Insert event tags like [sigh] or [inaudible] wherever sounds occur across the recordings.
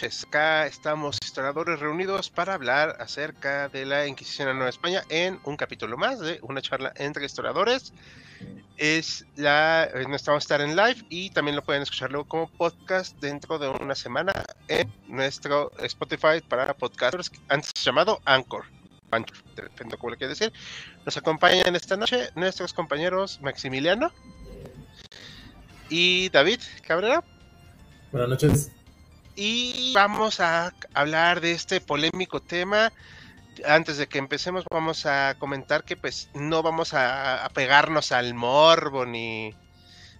Acá estamos historiadores reunidos para hablar acerca de la Inquisición en Nueva España en un capítulo más de una charla entre historiadores. Es la, vamos a estar en live y también lo pueden escuchar luego como podcast dentro de una semana en nuestro Spotify para podcasters, antes llamado Anchor. Anchor, depende de decir. Nos acompañan esta noche nuestros compañeros Maximiliano y David Cabrera. Buenas noches. Y vamos a hablar de este polémico tema. Antes de que empecemos, vamos a comentar que pues no vamos a, pegarnos al morbo ni,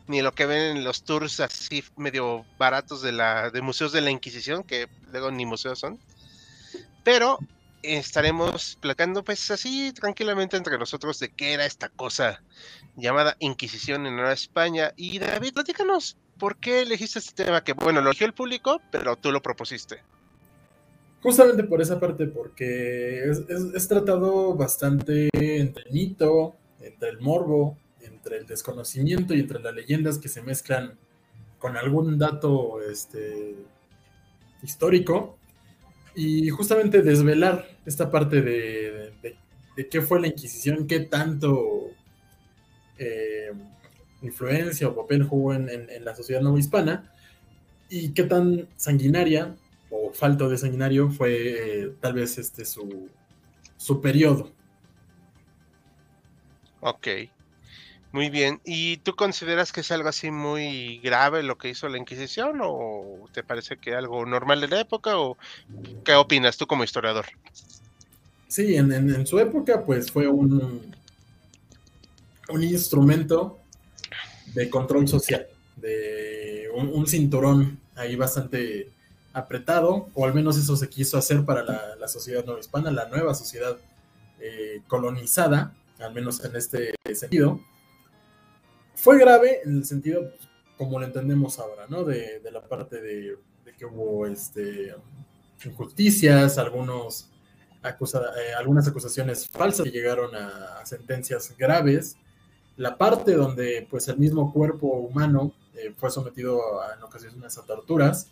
ni lo que ven en los tours así medio baratos de la de museos de la Inquisición, que luego ni museos son. Pero estaremos platicando pues así tranquilamente entre nosotros de qué era esta cosa llamada Inquisición en Nueva España. Y David, platícanos, ¿por qué elegiste este tema? Que bueno, lo eligió el público, pero tú lo propusiste. Justamente por esa parte, porque es, tratado bastante entre el mito, entre el morbo, entre el desconocimiento y entre las leyendas que se mezclan con algún dato este, histórico. Y justamente desvelar esta parte de, qué fue la Inquisición, qué tanto eh, influencia o papel jugó en, la sociedad hispana y qué tan sanguinaria o falto de sanguinario fue eh, tal vez este su, su periodo. Ok, muy bien. ¿Y tú consideras que es algo así muy grave lo que hizo la Inquisición o te parece que algo normal de la época o qué opinas tú como historiador? Sí, en, en su época pues fue un, un instrumento de control social, de un, cinturón ahí bastante apretado, o al menos eso se quiso hacer para la, sociedad nueva hispana, la nueva sociedad eh, colonizada, al menos en este sentido. Fue grave en el sentido, pues, como lo entendemos ahora, ¿no? De, la parte de, que hubo este, injusticias, algunos eh, algunas acusaciones falsas que llegaron a sentencias graves, la parte donde pues el mismo cuerpo humano eh, fue sometido en ocasiones a torturas,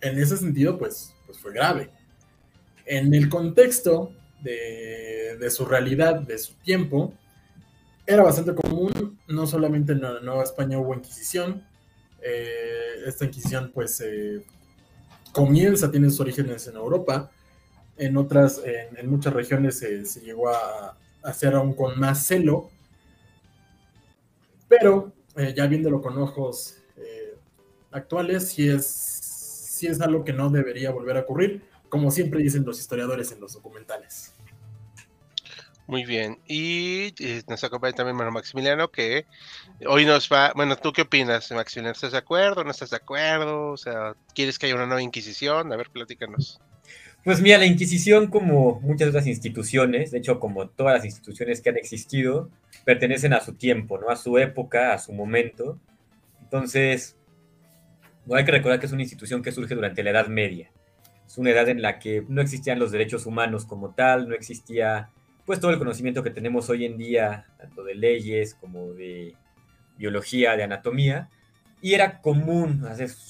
en ese sentido pues, pues fue grave. En el contexto de, su realidad, de su tiempo, era bastante común, no solamente en la Nueva España hubo Inquisición, eh, esta Inquisición pues comienza, tiene sus orígenes en Europa, en otras, en, muchas regiones se llegó a hacer aún con más celo, pero eh, ya viéndolo con ojos eh, actuales, sí es, sí es algo que no debería volver a ocurrir, como siempre dicen los historiadores en los documentales. Muy bien. Y, nos acompaña también Mano Maximiliano, que hoy nos va. Bueno, ¿tú qué opinas, Maximiliano? ¿Estás de acuerdo? ¿No estás de acuerdo? O sea, ¿quieres que haya una nueva Inquisición? A ver, platícanos. Pues mira, la Inquisición, como muchas otras instituciones, de hecho, como todas las instituciones que han existido, pertenecen a su tiempo, ¿no? A su época, a su momento. Entonces, no hay que recordar que es una institución que surge durante la Edad Media. Es una edad en la que no existían los derechos humanos como tal, no existía pues todo el conocimiento que tenemos hoy en día, tanto de leyes como de biología, de anatomía, y era común,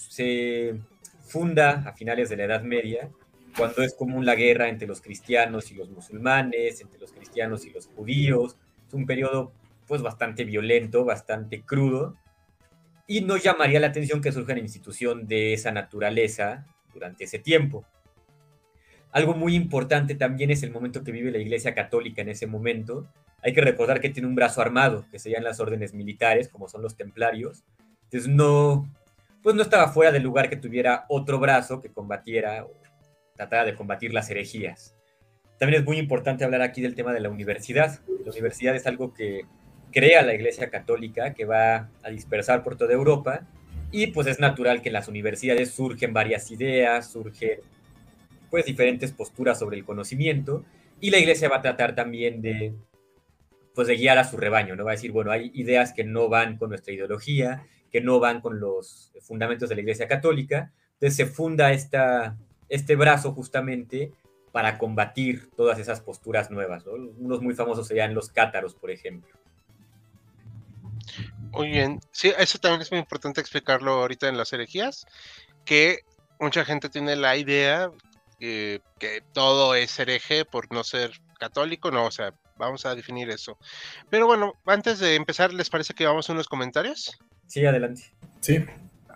se funda a finales de la Edad Media cuando es común la guerra entre los cristianos y los musulmanes, entre los cristianos y los judíos. Es un periodo pues bastante violento, bastante crudo, y no llamaría la atención que surja una institución de esa naturaleza durante ese tiempo. Algo muy importante también es el momento que vive la Iglesia Católica en ese momento. Hay que recordar que tiene un brazo armado, que serían las órdenes militares, como son los templarios. Entonces no, pues no estaba fuera del lugar que tuviera otro brazo que combatiera o tratara de combatir las herejías. También es muy importante hablar aquí del tema de la universidad. La universidad es algo que crea la Iglesia Católica, que va a dispersar por toda Europa, y pues es natural que en las universidades surgen varias ideas, surgen pues diferentes posturas sobre el conocimiento, y la Iglesia va a tratar también de pues de guiar a su rebaño, ¿no? Va a decir, bueno, hay ideas que no van con nuestra ideología, que no van con los fundamentos de la Iglesia Católica, entonces se funda esta, este brazo justamente para combatir todas esas posturas nuevas. ¿no? Unos muy famosos serían los cátaros, por ejemplo. Muy bien. Sí, eso también es muy importante explicarlo ahorita en las herejías, que mucha gente tiene la idea que todo es hereje por no ser católico, no, o sea, vamos a definir eso. Pero bueno, antes de empezar, ¿les parece que vamos a unos comentarios? Sí, adelante. Sí.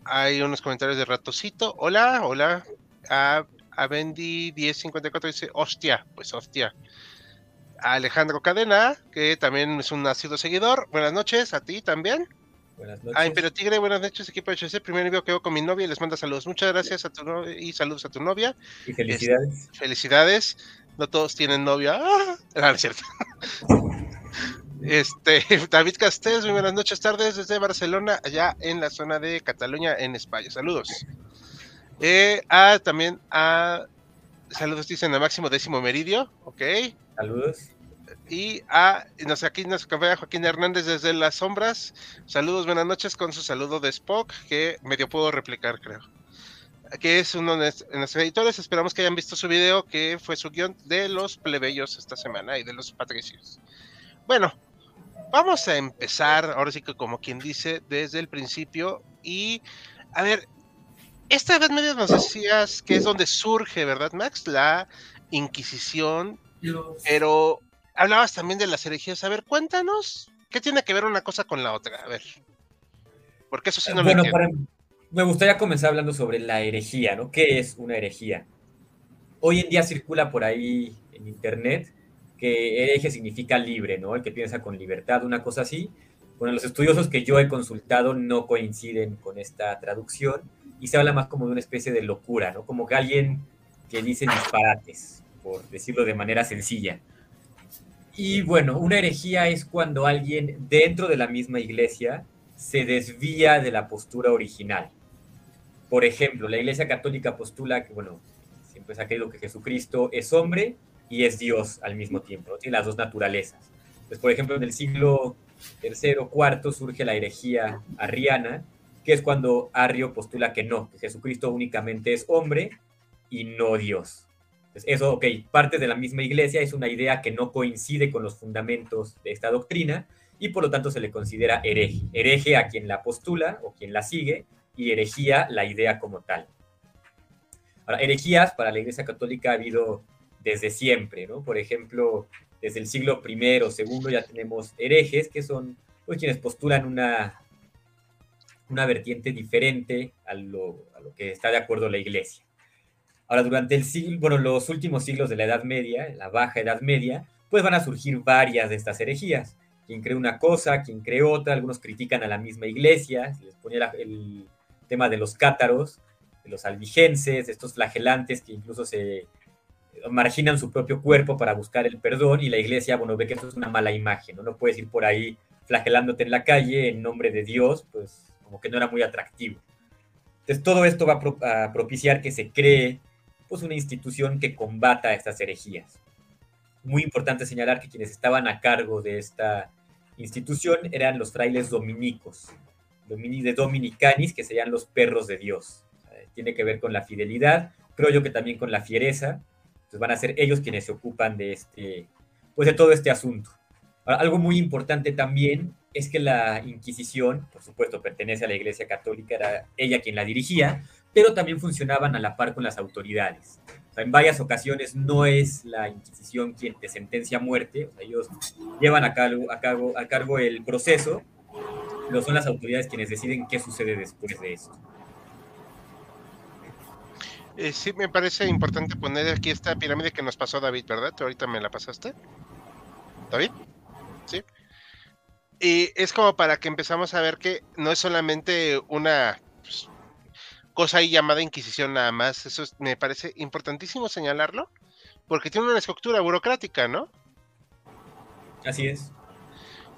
Hay unos comentarios de Ratocito. Hola, hola. A, a Bendy 1054 dice, hostia, pues hostia. Alejandro Cadena, que también es un nacido seguidor. Buenas noches, a ti también. Buenas noches. A Imperio Tigre, buenas noches, equipo HC. Primero envío que con mi novia y les manda saludos. Muchas gracias a tu novia y saludos a tu novia. Y felicidades. Este, felicidades. No todos tienen novia. Ah, no, es cierto. [laughs] Este, [laughs] David Castells, muy buenas noches, tardes desde Barcelona, allá en la zona de Cataluña, en España. Saludos. Eh, a, también a saludos dicen a Máximo Décimo Meridio, ok. Saludos. Y a nos, aquí nos acompaña Joaquín Hernández desde las sombras. Saludos, buenas noches con su saludo de Spock, que medio puedo replicar, creo. Que es uno de nuestros editores. Esperamos que hayan visto su video, que fue su guion de los plebeyos esta semana y de los patricios. Bueno, vamos a empezar, ahora sí que como quien dice, desde el principio. Y, a ver, esta vez medio nos decías que es donde surge, ¿verdad, Max? La Inquisición. Pero hablabas también de las herejías. A ver, cuéntanos, ¿qué tiene que ver una cosa con la otra? A ver. Porque eso sí no bueno, lo para, me gustaría comenzar hablando sobre la herejía, ¿no? ¿Qué es una herejía? Hoy en día circula por ahí en internet que hereje significa libre, ¿no? El que piensa con libertad, una cosa así. Bueno, los estudiosos que yo he consultado no coinciden con esta traducción y se habla más como de una especie de locura, ¿no? Como que alguien que dice disparates, por decirlo de manera sencilla. Y bueno, una herejía es cuando alguien dentro de la misma iglesia se desvía de la postura original. Por ejemplo, la iglesia católica postula que, bueno, siempre se ha creído que Jesucristo es hombre y es Dios al mismo tiempo, ¿no? tiene las dos naturalezas. Pues, por ejemplo, en el siglo III, IV surge la herejía arriana, que es cuando Arrio postula que no, que Jesucristo únicamente es hombre y no Dios. Eso, ok, parte de la misma iglesia, es una idea que no coincide con los fundamentos de esta doctrina y por lo tanto se le considera hereje. Hereje a quien la postula o quien la sigue y herejía la idea como tal. Ahora, herejías para la iglesia católica ha habido desde siempre, ¿no? Por ejemplo, desde el siglo I o segundo ya tenemos herejes, que son pues, quienes postulan una, una vertiente diferente a lo, que está de acuerdo la iglesia. Ahora, durante el siglo, bueno, los últimos siglos de la Edad Media, la Baja Edad Media, pues van a surgir varias de estas herejías. Quien cree una cosa, quien cree otra, algunos critican a la misma iglesia, les ponía el tema de los cátaros, de los albigenses, de estos flagelantes que incluso se marginan su propio cuerpo para buscar el perdón y la iglesia, bueno, ve que eso es una mala imagen, ¿no? No puedes ir por ahí flagelándote en la calle en nombre de Dios, pues como que no era muy atractivo. Entonces todo esto va a propiciar que se cree pues una institución que combata estas herejías. Muy importante señalar que quienes estaban a cargo de esta institución eran los frailes dominicos, de dominicanis, que serían los perros de Dios. Tiene que ver con la fidelidad, creo yo que también con la fiereza, entonces van a ser ellos quienes se ocupan de, este, pues de todo este asunto. Algo muy importante también es que la Inquisición, por supuesto, pertenece a la Iglesia Católica, era ella quien la dirigía, pero también funcionaban a la par con las autoridades. en varias ocasiones no es la Inquisición quien te sentencia a muerte, ellos llevan a cargo, a, cargo, el proceso, pero son las autoridades quienes deciden qué sucede después de esto. Eh, sí, me parece importante poner aquí esta pirámide que nos pasó David, ¿verdad? ¿Tú ahorita me la pasaste? ¿David? Sí. Y es como para que empezamos a ver que no es solamente una cosa ahí llamada Inquisición nada más. Eso me parece importantísimo señalarlo, porque tiene una estructura burocrática, ¿no? Así es.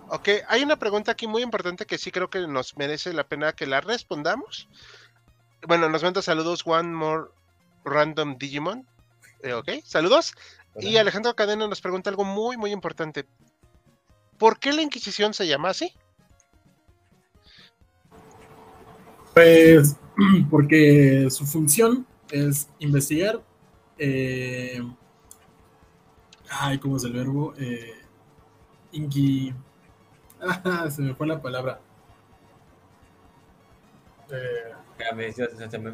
Ok, hay una pregunta aquí muy importante que sí creo que nos merece la pena que la respondamos. Bueno, nos manda saludos One More Random Digimon. Eh, ok, saludos. Y Alejandro Cadena nos pregunta algo muy, muy importante. ¿Por qué la Inquisición se llama así? Pues [clears throat] porque su función es investigar. Eh, ay, ¿cómo es el verbo? Eh, inqui. Ah, [laughs] se me fue la palabra. Eh,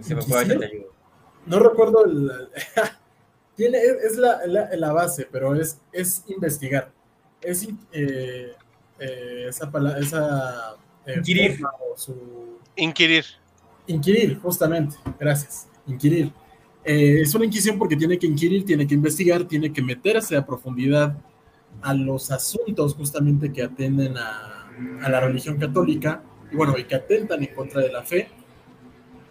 se me fue, te ayudo no recuerdo el, [laughs] tiene, es la, la, base, pero es, es investigar. Es eh, esa palabra, esa eh, inquirir. Inquirir. Inquirir, justamente. Gracias. Inquirir. es una inquisición porque tiene que inquirir, tiene que investigar, tiene que meterse a profundidad a los asuntos justamente que atenden a, a la religión católica y bueno, y que atentan en contra de la fe.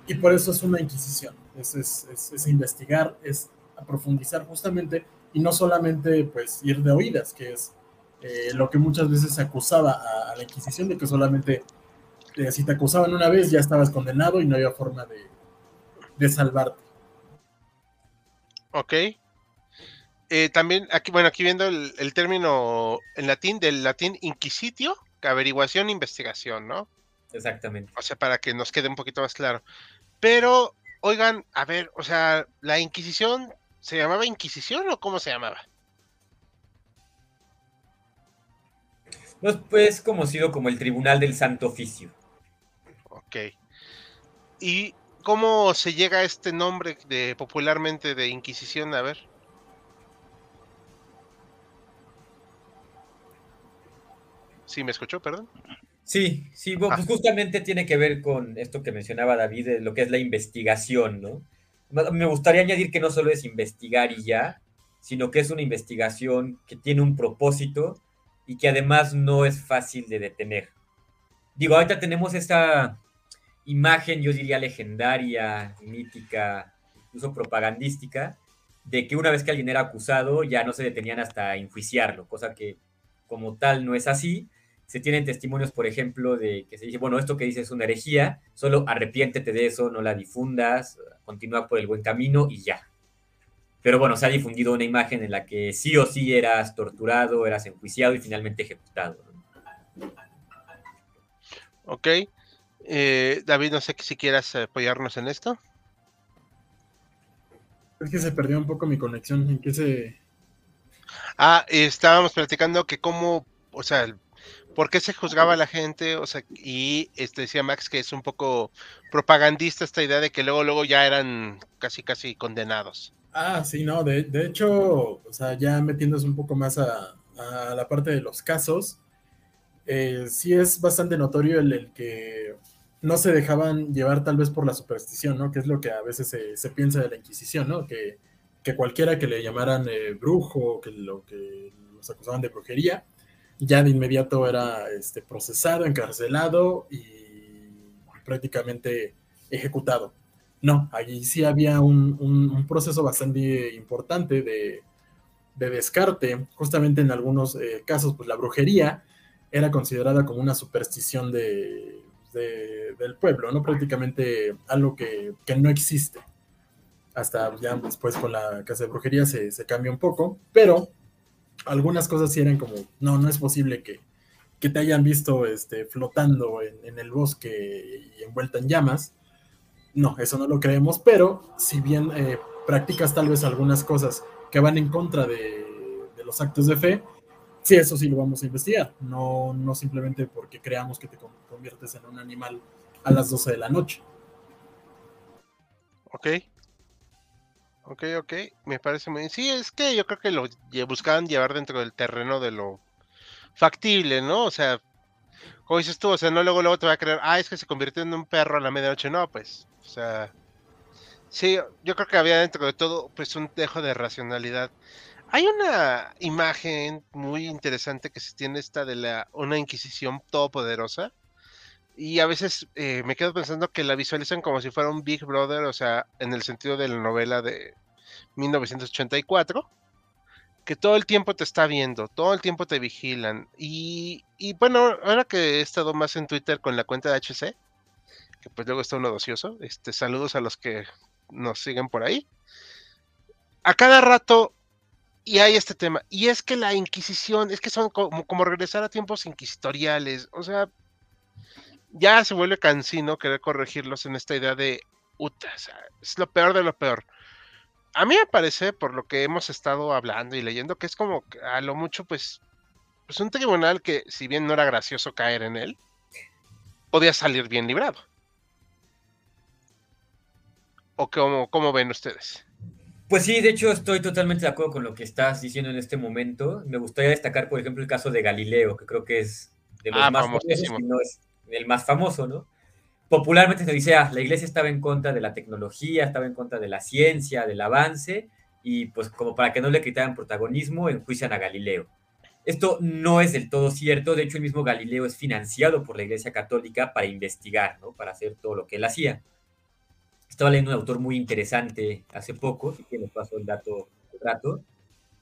Y por eso es una inquisición es, investigar, es profundizar justamente y no solamente pues ir de oídas, que es eh, lo que muchas veces se acusaba a, la Inquisición de que solamente eh, si te acusaban una vez ya estabas condenado y no había forma de, salvarte. Ok. Eh, también aquí, bueno, aquí viendo el, el, término en latín, del latín inquisitio, averiguación, investigación, ¿no? Exactamente. O sea, para que nos quede un poquito más claro. Pero Oigan, a ver, o sea, ¿la Inquisición se llamaba Inquisición o cómo se llamaba? Pues, pues conocido como el Tribunal del Santo Oficio. Ok. ¿Y cómo se llega a este nombre de popularmente de Inquisición? A ver. ¿Sí me escuchó, perdón? Sí, sí, pues justamente tiene que ver con esto que mencionaba David, lo que es la investigación, ¿no? Me gustaría añadir que no solo es investigar y ya, sino que es una investigación que tiene un propósito y que además no es fácil de detener. Digo, ahorita tenemos esta imagen, yo diría legendaria, mítica, incluso propagandística, de que una vez que alguien era acusado ya no se detenían hasta enjuiciarlo, cosa que como tal no es así, se tienen testimonios, por ejemplo, de que se dice, bueno, esto que dices es una herejía, solo arrepiéntete de eso, no la difundas, continúa por el buen camino y ya. Pero bueno, se ha difundido una imagen en la que sí o sí eras torturado, eras enjuiciado y finalmente ejecutado. Ok. Eh, David, no sé si quieras apoyarnos en esto. Es que se perdió un poco mi conexión. ¿En qué se.? Ah, estábamos platicando que cómo, o sea, por qué se juzgaba a la gente, o sea, y este decía Max que es un poco propagandista esta idea de que luego, luego ya eran casi, casi condenados. Ah, sí, no, de, hecho, o sea, ya metiéndose un poco más a, la parte de los casos, eh, sí es bastante notorio el, que no se dejaban llevar tal vez por la superstición, ¿no? Que es lo que a veces se, piensa de la Inquisición, ¿no? Que, cualquiera que le llamaran eh, brujo, que lo que los acusaban de brujería, ya de inmediato era este, procesado, encarcelado y prácticamente ejecutado. No, allí sí había un, proceso bastante importante de, descarte. Justamente en algunos eh, casos, pues la brujería era considerada como una superstición de, del pueblo, ¿no? Prácticamente algo que, no existe. Hasta ya después con la casa de brujería se, se cambia un poco, pero algunas cosas sí eran como, no, no es posible que, te hayan visto este, flotando en, el bosque y envuelta en llamas. No, eso no lo creemos, pero si bien eh, practicas tal vez algunas cosas que van en contra de, los actos de fe, sí, eso sí lo vamos a investigar. No, no simplemente porque creamos que te conviertes en un animal a las 12 de la noche. Ok. Ok, ok. Me parece muy bien. Sí, es que yo creo que lo buscaban llevar dentro del terreno de lo factible, ¿no? O sea, como dices tú, o sea, no luego, luego te va a creer, ah, es que se convirtió en un perro a la medianoche. No, pues, o sea, sí, yo creo que había dentro de todo, pues, un dejo de racionalidad. Hay una imagen muy interesante que se tiene esta de la una Inquisición todopoderosa. Y a veces eh, me quedo pensando que la visualizan como si fuera un Big Brother, o sea, en el sentido de la novela de 1984 que todo el tiempo te está viendo, todo el tiempo te vigilan. Y, bueno, ahora que he estado más en Twitter con la cuenta de HC, que pues luego está uno docioso, este, saludos a los que nos siguen por ahí. A cada rato, y hay este tema, y es que la Inquisición, es que son como, regresar a tiempos inquisitoriales, o sea, ya se vuelve cansino querer corregirlos en esta idea de, uta, es lo peor de lo peor a mí me parece, por lo que hemos estado hablando y leyendo, que es como a lo mucho, pues, pues un tribunal que, si bien no era gracioso caer en él, podía salir bien librado. ¿O cómo, cómo ven ustedes? Pues sí, de hecho estoy totalmente de acuerdo con lo que estás diciendo en este momento. Me gustaría destacar, por ejemplo, el caso de Galileo, que creo que es de los ah, más famosos, no es el más famoso, ¿no? popularmente se dice, ah, la iglesia estaba en contra de la tecnología, estaba en contra de la ciencia, del avance, y pues como para que no le quitaran protagonismo, enjuician a Galileo. Esto no es del todo cierto, de hecho el mismo Galileo es financiado por la Iglesia Católica para investigar, ¿no? para hacer todo lo que él hacía. Estaba leyendo un autor muy interesante hace poco, y que les paso el dato un rato,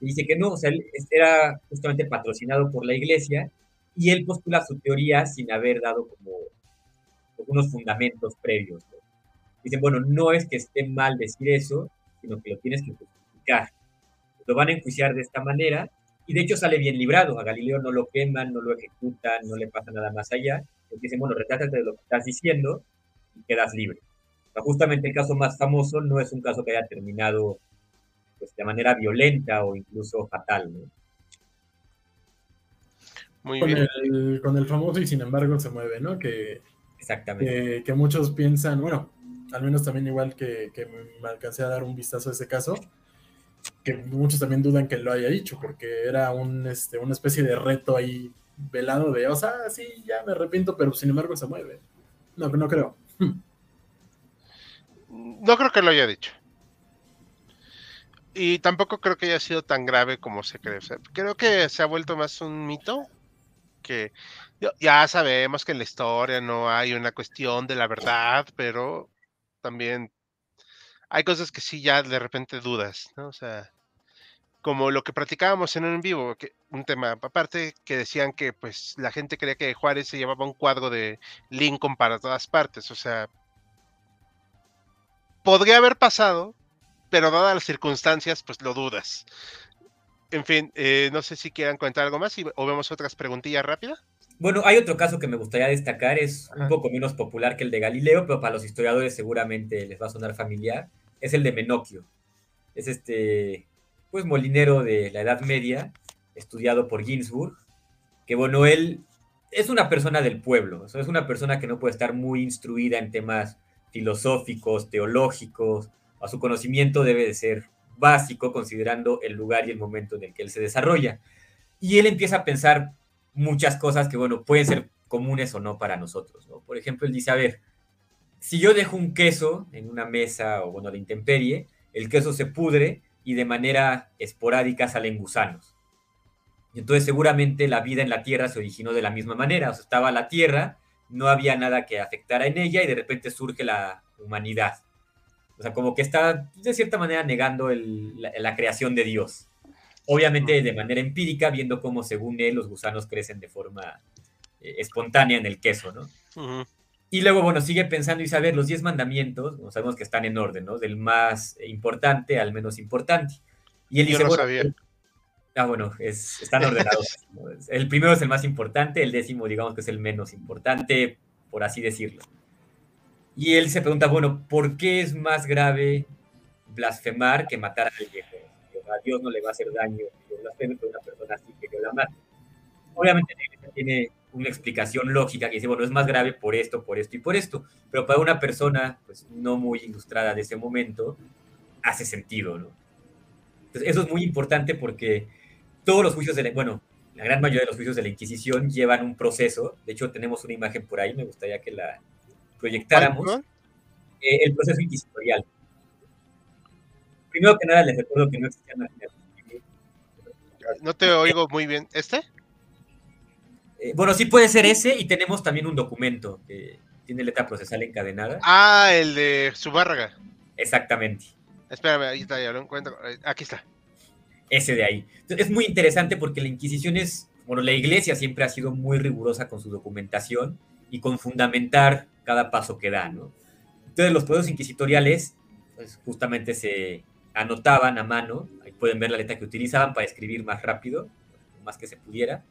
y dice que no, o sea, él era justamente patrocinado por la Iglesia, y él postula su teoría sin haber dado como unos fundamentos previos. Dicen, bueno, no es que esté mal decir eso, sino que lo tienes que justificar. Lo van a enjuiciar de esta manera y de hecho sale bien librado. A Galileo no lo queman, no lo ejecutan, no le pasa nada más allá. dicen, bueno, retrátate de lo que estás diciendo y quedas libre. Justamente el caso más famoso no es un caso que haya terminado pues, de manera violenta o incluso fatal. Muy con, bien. El, con el famoso y sin embargo se mueve, ¿no? Que Exactamente. Que, muchos piensan, bueno, al menos también igual que, me alcancé a dar un vistazo a ese caso, que muchos también dudan que lo haya dicho, porque era un, este, una especie de reto ahí velado de, o sea, sí, ya me arrepiento, pero sin embargo se mueve. No, no creo. No creo que lo haya dicho. Y tampoco creo que haya sido tan grave como se cree. creo que se ha vuelto más un mito que ya sabemos que en la historia no hay una cuestión de la verdad, pero también hay cosas que sí ya de repente dudas, ¿no? O sea, como lo que practicábamos en un vivo, que, un tema aparte que decían que pues la gente creía que Juárez se llevaba un cuadro de Lincoln para todas partes, o sea, podría haber pasado, pero dadas las circunstancias, pues lo dudas. En fin, eh, no sé si quieran comentar algo más o vemos otras preguntillas rápidas. Bueno, hay otro caso que me gustaría destacar, es un poco menos popular que el de Galileo, pero para los historiadores seguramente les va a sonar familiar, es el de Menocchio. Es este, pues, molinero de la Edad Media, estudiado por Ginsburg, que bueno, él es una persona del pueblo, es una persona que no puede estar muy instruida en temas filosóficos, teológicos, a su conocimiento debe de ser básico considerando el lugar y el momento en el que él se desarrolla. Y él empieza a pensar muchas cosas que, bueno, pueden ser comunes o no para nosotros, ¿no? Por ejemplo, él dice, a ver, si yo dejo un queso en una mesa o, bueno, de intemperie, el queso se pudre y de manera esporádica salen gusanos. Entonces seguramente la vida en la Tierra se originó de la misma manera, o sea, estaba la Tierra, no había nada que afectara en ella y de repente surge la humanidad. O sea, como que está de cierta manera negando la creación de Dios. Obviamente de manera empírica, viendo cómo según él los gusanos crecen de forma eh, espontánea en el queso, ¿no? Y luego, bueno, sigue pensando y saber los diez mandamientos, sabemos que están en orden, ¿no? Del más importante al menos importante. Y él dice, sabía. Ah, bueno, es, están ordenados. [laughs] el primero es el más importante, el décimo, digamos que es el menos importante, por así decirlo. Y él se pregunta, bueno, ¿por qué es más grave blasfemar que matar a alguien? a Dios no le va a hacer daño que blasfeme con una persona así que yo la mate. Obviamente tiene una explicación lógica que dice, bueno, es más grave por esto, por esto y por esto. Pero para una persona pues, no muy ilustrada de ese momento, hace sentido, ¿no? Entonces, eso es muy importante porque todos los juicios de la, bueno, la gran mayoría de los juicios de la Inquisición llevan un proceso. De hecho, tenemos una imagen por ahí, me gustaría que la proyectáramos. Eh, el proceso inquisitorial. Primero que nada, les recuerdo que no existían No te oigo muy bien. ¿Este? Eh, bueno, sí puede ser ese y tenemos también un documento que tiene letra procesal encadenada. Ah, el de Zubárraga. Exactamente. Espérame, ahí está, ya lo encuentro. Aquí está. Ese de ahí. Es muy interesante porque la Inquisición es, bueno, la iglesia siempre ha sido muy rigurosa con su documentación y con fundamentar cada paso que da, ¿no? Entonces los procesos inquisitoriales, pues justamente se anotaban a mano, ahí pueden ver la letra que utilizaban para escribir más rápido, más que se pudiera,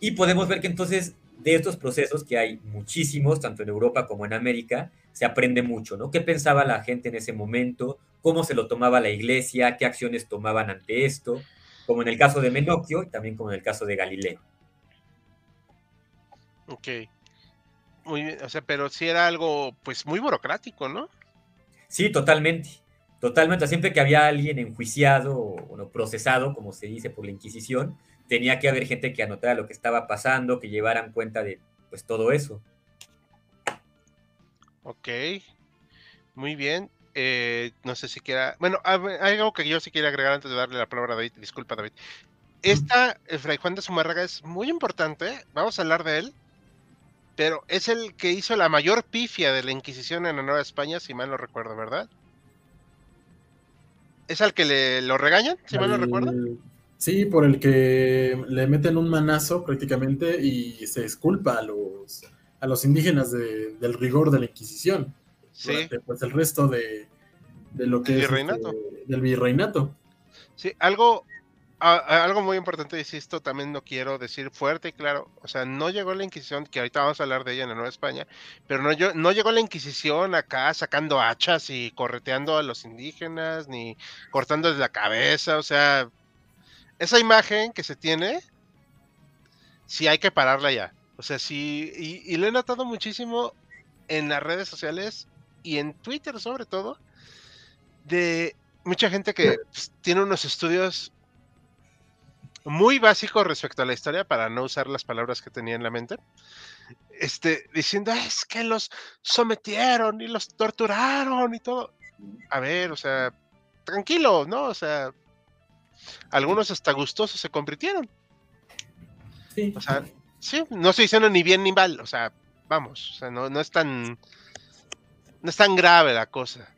y podemos ver que entonces de estos procesos, que hay muchísimos, tanto en Europa como en América, se aprende mucho, ¿no? ¿Qué pensaba la gente en ese momento? ¿Cómo se lo tomaba la iglesia? ¿Qué acciones tomaban ante esto? Como en el caso de Menocchio y también como en el caso de Galileo. Ok. Muy bien, o sea, pero sí era algo, pues, muy burocrático, ¿no? Sí, totalmente. Totalmente. Siempre que había alguien enjuiciado o procesado, como se dice por la Inquisición, tenía que haber gente que anotara lo que estaba pasando, que llevaran cuenta de pues todo eso. Ok, muy bien. Eh, no sé si quiera. Bueno, hay algo que yo sí quiero agregar antes de darle la palabra a David. Disculpa, David. Esta, el Fray Juan de Zumárraga es muy importante. Vamos a hablar de él. Pero es el que hizo la mayor pifia de la Inquisición en la Nueva España, si mal no recuerdo, ¿verdad? ¿Es al que le lo regañan, si mal no recuerdo? Sí, por el que le meten un manazo prácticamente y se disculpa a los, a los indígenas del rigor de la Inquisición. Sí. pues el resto de, lo que es virreinato. Este, del virreinato. Sí, algo, algo muy importante, y esto también no quiero decir fuerte y claro, o sea, no llegó la Inquisición, que ahorita vamos a hablar de ella en la Nueva España, pero no, no llegó la Inquisición acá sacando hachas y correteando a los indígenas, ni cortándoles la cabeza, o sea, esa imagen que se tiene, sí hay que pararla ya. O sea, sí, y, lo he notado muchísimo en las redes sociales y en Twitter sobre todo, de mucha gente que pues, tiene unos estudios muy básicos respecto a la historia, para no usar las palabras que tenía en la mente, este, diciendo, es que los sometieron y los torturaron y todo. A ver, o sea, tranquilo, ¿no? O sea, algunos hasta gustosos se convirtieron. Sí. O sea, sí, no estoy diciendo ni bien ni mal, o sea, vamos, o sea, no, no es tan no es tan grave la cosa.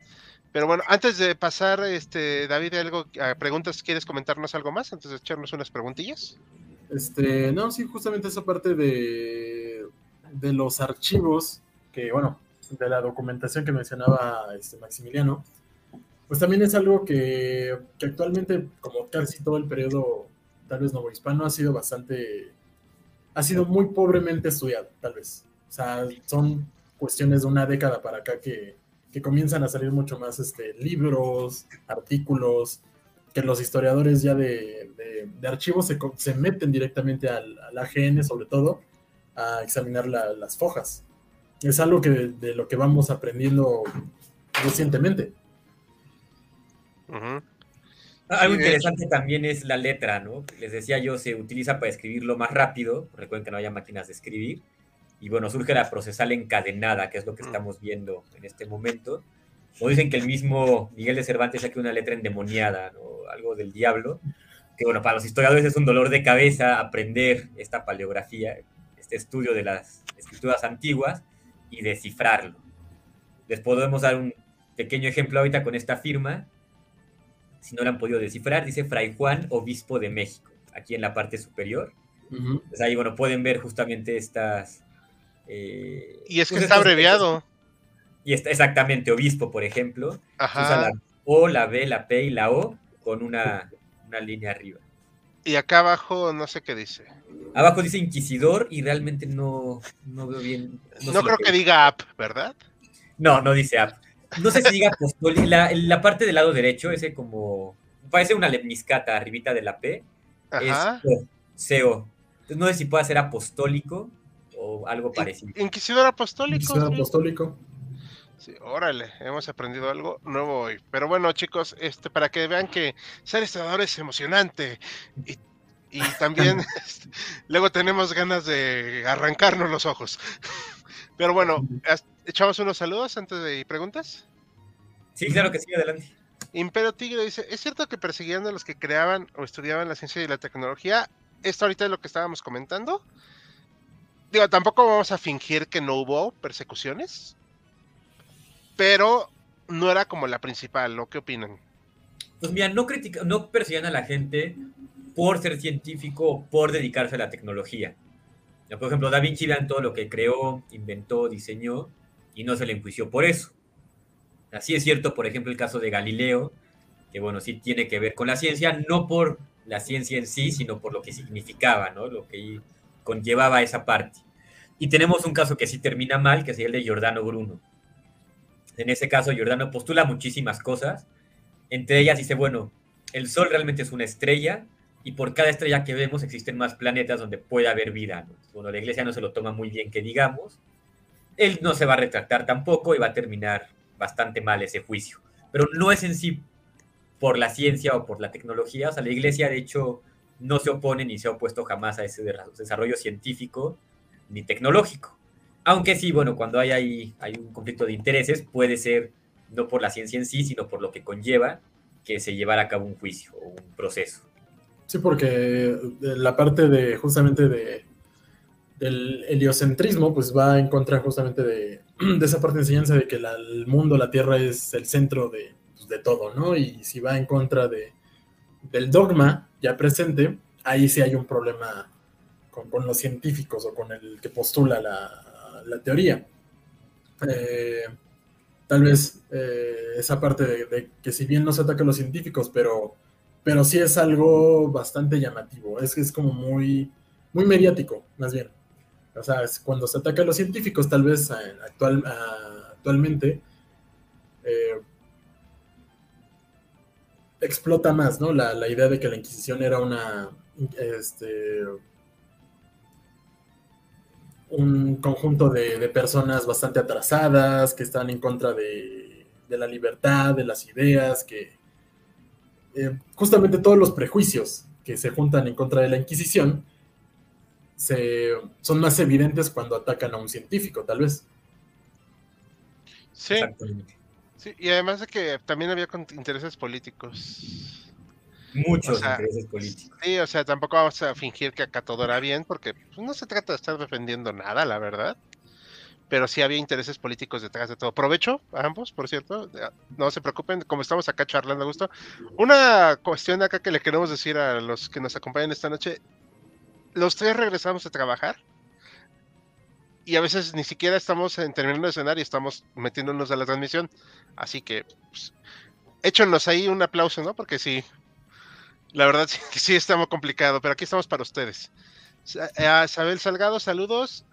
Pero bueno, antes de pasar, este, David, algo a preguntas, ¿quieres comentarnos algo más antes de echarnos unas preguntillas? Este, no, sí, justamente esa parte de, de los archivos, que bueno, de la documentación que mencionaba este Maximiliano, pues también es algo que, actualmente, como casi todo el periodo, tal vez novohispano, ha sido bastante, ha sido muy pobremente estudiado, tal vez. O sea, son cuestiones de una década para acá que, comienzan a salir mucho más este, libros, artículos, que los historiadores ya de, archivos se, meten directamente al, AGN, sobre todo, a examinar las fojas. Es algo que de lo que vamos aprendiendo recientemente. Algo interesante también es la letra, ¿no? Les decía yo, se utiliza para escribirlo más rápido, recuerden que no haya máquinas de escribir, y bueno, surge la procesal encadenada, que es lo que estamos viendo en este momento. O dicen que el mismo Miguel de Cervantes saque una letra endemoniada, ¿no? Algo del diablo, que bueno, para los historiadores es un dolor de cabeza aprender esta paleografía, este estudio de las escrituras antiguas y descifrarlo. Les podemos dar un pequeño ejemplo ahorita con esta firma, si no lo han podido descifrar, dice Fray Juan, obispo de México, aquí en la parte superior. Pues ahí, bueno, pueden ver justamente estas... Eh, y es que pues está abreviado. Y está exactamente, obispo, por ejemplo. Usa la O, la B, la P y la O con una, línea arriba. Y acá abajo no sé qué dice. Abajo dice inquisidor y realmente no, veo bien. No, creo que diga app, ¿verdad? No, no dice app no sé si diga apostólico, la, la, parte del lado derecho, ese como, parece una lemniscata arribita de la P, es CO. no sé si puede ser apostólico, o algo parecido. Inquisidor apostólico. Inquisidor apostólico. Sí, órale, hemos aprendido algo nuevo hoy. Pero bueno, chicos, este, para que vean que ser estador es emocionante. Y, y [laughs] también [laughs] luego tenemos ganas de arrancarnos los ojos. [laughs] Pero bueno, echamos unos saludos antes de preguntas. Sí, claro que sí, adelante. Imperio Tigre dice, ¿es cierto que persiguiendo a los que creaban o estudiaban la ciencia y la tecnología? Esto ahorita es lo que estábamos comentando. Digo, tampoco vamos a fingir que no hubo persecuciones, pero no era como la principal, ¿o qué opinan? Pues mira, no, critica, no persiguen a la gente por ser científico o por dedicarse a la tecnología. Por ejemplo, Da Vinci vean todo lo que creó, inventó, diseñó y no se le enjuició por eso. Así es cierto, por ejemplo, el caso de Galileo, que bueno, sí tiene que ver con la ciencia, no por la ciencia en sí, sino por lo que significaba, ¿no? Lo que conllevaba esa parte. Y tenemos un caso que sí termina mal, que es el de Giordano Bruno. En ese caso, Giordano postula muchísimas cosas, entre ellas dice, bueno, el Sol realmente es una estrella y por cada estrella que vemos existen más planetas donde puede haber vida. ¿no? Bueno, la iglesia no se lo toma muy bien que digamos. Él no se va a retractar tampoco y va a terminar bastante mal ese juicio. Pero no es en sí por la ciencia o por la tecnología. O sea, la iglesia de hecho no se opone ni se ha opuesto jamás a ese desarrollo científico ni tecnológico. Aunque sí, bueno, cuando hay, hay, un conflicto de intereses puede ser no por la ciencia en sí, sino por lo que conlleva que se llevara a cabo un juicio o un proceso. Sí, porque la parte de justamente de del heliocentrismo, pues va en contra justamente de, [clears throat] esa parte de enseñanza de que el mundo, la Tierra es el centro de, pues, de todo, ¿no? Y si va en contra de, del dogma ya presente, ahí sí hay un problema con, los científicos o con el que postula la, la teoría. Eh, tal vez eh, esa parte de, que si bien no se ataca a los científicos, pero, pero sí es algo bastante llamativo, es que es como muy, muy mediático, más bien. O sea, cuando se ataca a los científicos, tal vez actual, actualmente eh, explota más, ¿no? La, la, idea de que la Inquisición era una, este, un conjunto de, de, personas bastante atrasadas, que están en contra de, de la libertad, de las ideas, que eh, justamente todos los prejuicios que se juntan en contra de la Inquisición se, son más evidentes cuando atacan a un científico, tal vez. Sí. Sí y además de que también había intereses políticos. Muchos o sea, intereses políticos. Sí, o sea, tampoco vamos a fingir que acá todo era bien, porque pues, no se trata de estar defendiendo nada, la verdad. Pero sí había intereses políticos detrás de todo. Provecho a ambos, por cierto. No se preocupen, como estamos acá charlando a gusto. Una cuestión acá que le queremos decir a los que nos acompañan esta noche. Los tres regresamos a trabajar. Y a veces ni siquiera estamos en, terminando de cenar y estamos metiéndonos a la transmisión. Así que, pues, échonos ahí un aplauso, ¿no? Porque sí, la verdad sí, [laughs] sí está muy complicado, pero aquí estamos para ustedes. A Isabel Salgado, saludos.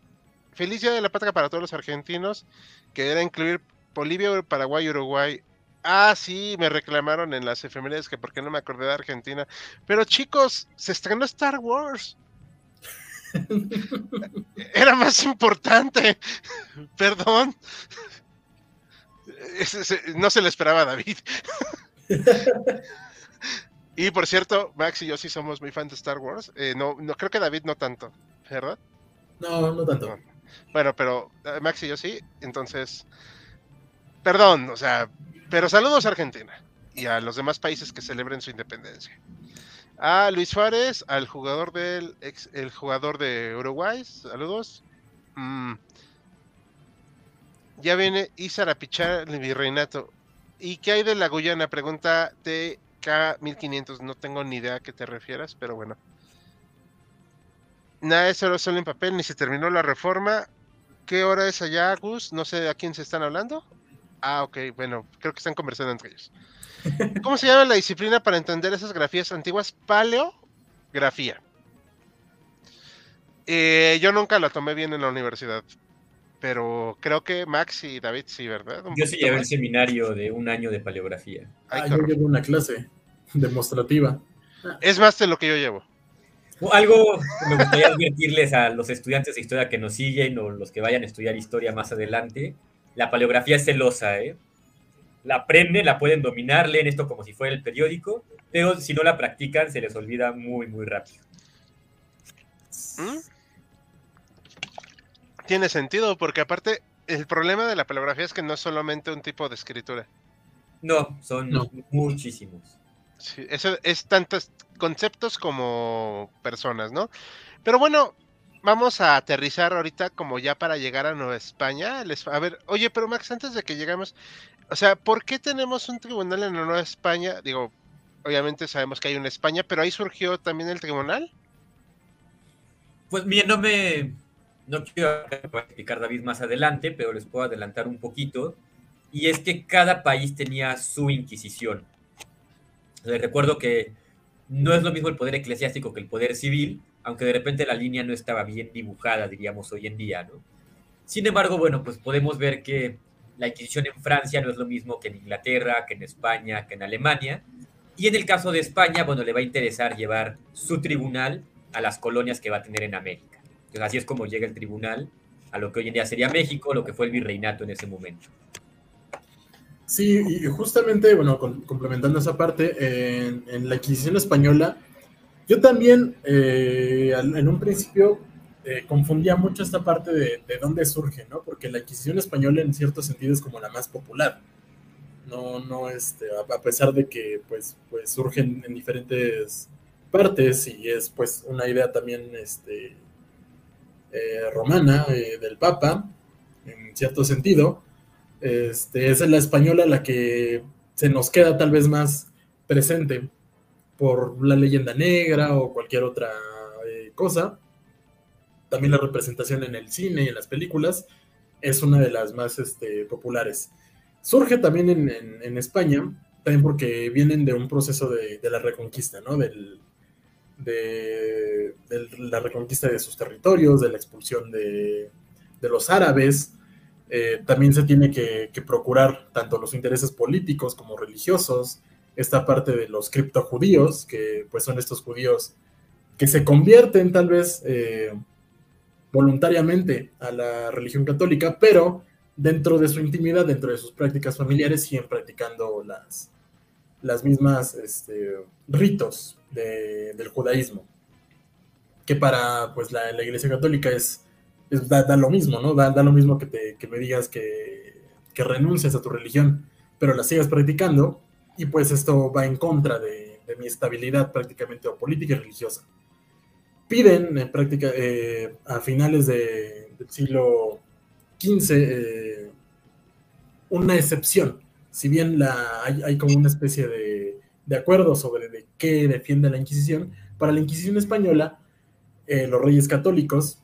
Feliz Día de la Patria para todos los argentinos, que era incluir Bolivia, Paraguay Uruguay. Ah, sí, me reclamaron en las efemérides que por qué no me acordé de Argentina. Pero chicos, se estrenó Star Wars. Era más importante. Perdón. No se le esperaba a David. Y por cierto, Max y yo sí somos muy fan de Star Wars. Eh, no, no creo que David no tanto, ¿verdad? No, no tanto. No. Bueno, pero uh, Max y yo sí, entonces, perdón, o sea, pero saludos a Argentina y a los demás países que celebren su independencia. A Luis Suárez, al jugador del ex, el jugador de Uruguay, saludos. Mm. Ya viene Isara Pichar, el virreinato. ¿Y qué hay de la Guyana? Pregunta de K1500, no tengo ni idea a qué te refieras, pero bueno. Nada, eso solo en papel, ni se terminó la reforma. ¿Qué hora es allá, Gus? No sé a quién se están hablando. Ah, ok, bueno, creo que están conversando entre ellos. ¿Cómo se llama la disciplina para entender esas grafías antiguas? Paleografía. Eh, yo nunca la tomé bien en la universidad, pero creo que Max y David sí, ¿verdad? Un yo sí llevé el seminario de un año de paleografía. Ay, ah, yo llevo una clase demostrativa. Es más de lo que yo llevo. Algo me gustaría [laughs] advertirles a los estudiantes de historia que nos siguen o los que vayan a estudiar historia más adelante. La paleografía es celosa, ¿eh? La aprenden, la pueden dominar, leen esto como si fuera el periódico, pero si no la practican se les olvida muy, muy rápido. ¿Mm? Tiene sentido, porque aparte el problema de la paleografía es que no es solamente un tipo de escritura. No, son No. muchísimos. Sí, eso es tantos conceptos como personas, ¿no? Pero bueno, vamos a aterrizar ahorita como ya para llegar a Nueva España. A ver, oye, pero Max, antes de que llegamos, o sea, ¿por qué tenemos un tribunal en Nueva España? Digo, obviamente sabemos que hay una España, pero ahí surgió también el tribunal. Pues bien, no me. No quiero explicar David más adelante, pero les puedo adelantar un poquito. Y es que cada país tenía su Inquisición. Les recuerdo que no es lo mismo el poder eclesiástico que el poder civil, aunque de repente la línea no estaba bien dibujada, diríamos hoy en día, ¿no? Sin embargo, bueno, pues podemos ver que la Inquisición en Francia no es lo mismo que en Inglaterra, que en España, que en Alemania. Y en el caso de España, bueno, le va a interesar llevar su tribunal a las colonias que va a tener en América. Entonces, así es como llega el tribunal a lo que hoy en día sería México, lo que fue el virreinato en ese momento. Sí, y justamente, bueno, complementando esa parte, en, en la Inquisición española, yo también eh, en un principio eh, confundía mucho esta parte de, de dónde surge, ¿no? Porque la Inquisición española en cierto sentido es como la más popular. No, no, este, a, pesar de que pues, pues surgen en diferentes partes y es pues una idea también este, eh, romana del Papa, en cierto sentido. Este, es la española la que se nos queda tal vez más presente por la leyenda negra o cualquier otra eh, cosa. También la representación en el cine y en las películas es una de las más este, populares. Surge también en, España, también porque vienen de un proceso de, la reconquista, ¿no? Del, de, de la reconquista de sus territorios, de la expulsión de, de los árabes, eh, también se tiene que, que procurar tanto los intereses políticos como religiosos, esta parte de los criptojudíos, que pues son estos judíos que se convierten tal vez eh, voluntariamente a la religión católica, pero dentro de su intimidad, dentro de sus prácticas familiares, siguen practicando las, las mismas este, ritos de- del judaísmo, que para pues la, iglesia católica es da, lo mismo, ¿no? Da, da lo mismo que, te, que me digas que, que a tu religión, pero la sigas practicando, y pues esto va en contra de, mi estabilidad prácticamente o política y religiosa. Piden en práctica eh, a finales de- del siglo XV eh, una excepción, si bien la, hay, como una especie de, de acuerdo sobre de qué defiende la Inquisición, para la Inquisición española, eh, los reyes católicos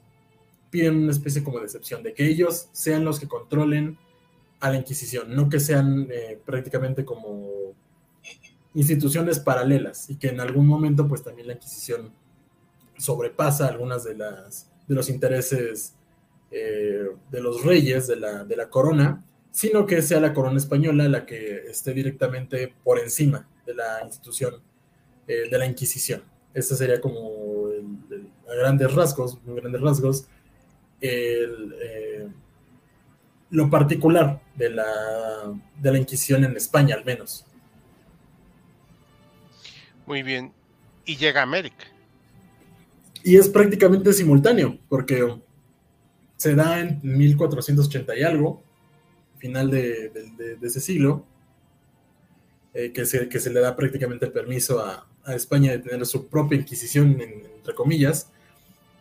piden una especie como de excepción, de que ellos sean los que controlen a la Inquisición, no que sean prácticamente como instituciones paralelas y que en algún momento pues también la Inquisición sobrepasa algunas de las de los intereses eh, de los reyes de la, de la corona, sino que sea la corona española la que esté directamente por encima de la institución eh, de la Inquisición. Este sería como a grandes rasgos, muy grandes rasgos, el, eh, lo particular de la, de la Inquisición en España, al menos. Muy bien. Y llega América. Y es prácticamente simultáneo, porque se da en 1480 y algo, final de, ese siglo, eh, que, se, le da prácticamente el permiso a, España de tener su propia Inquisición, en- entre comillas.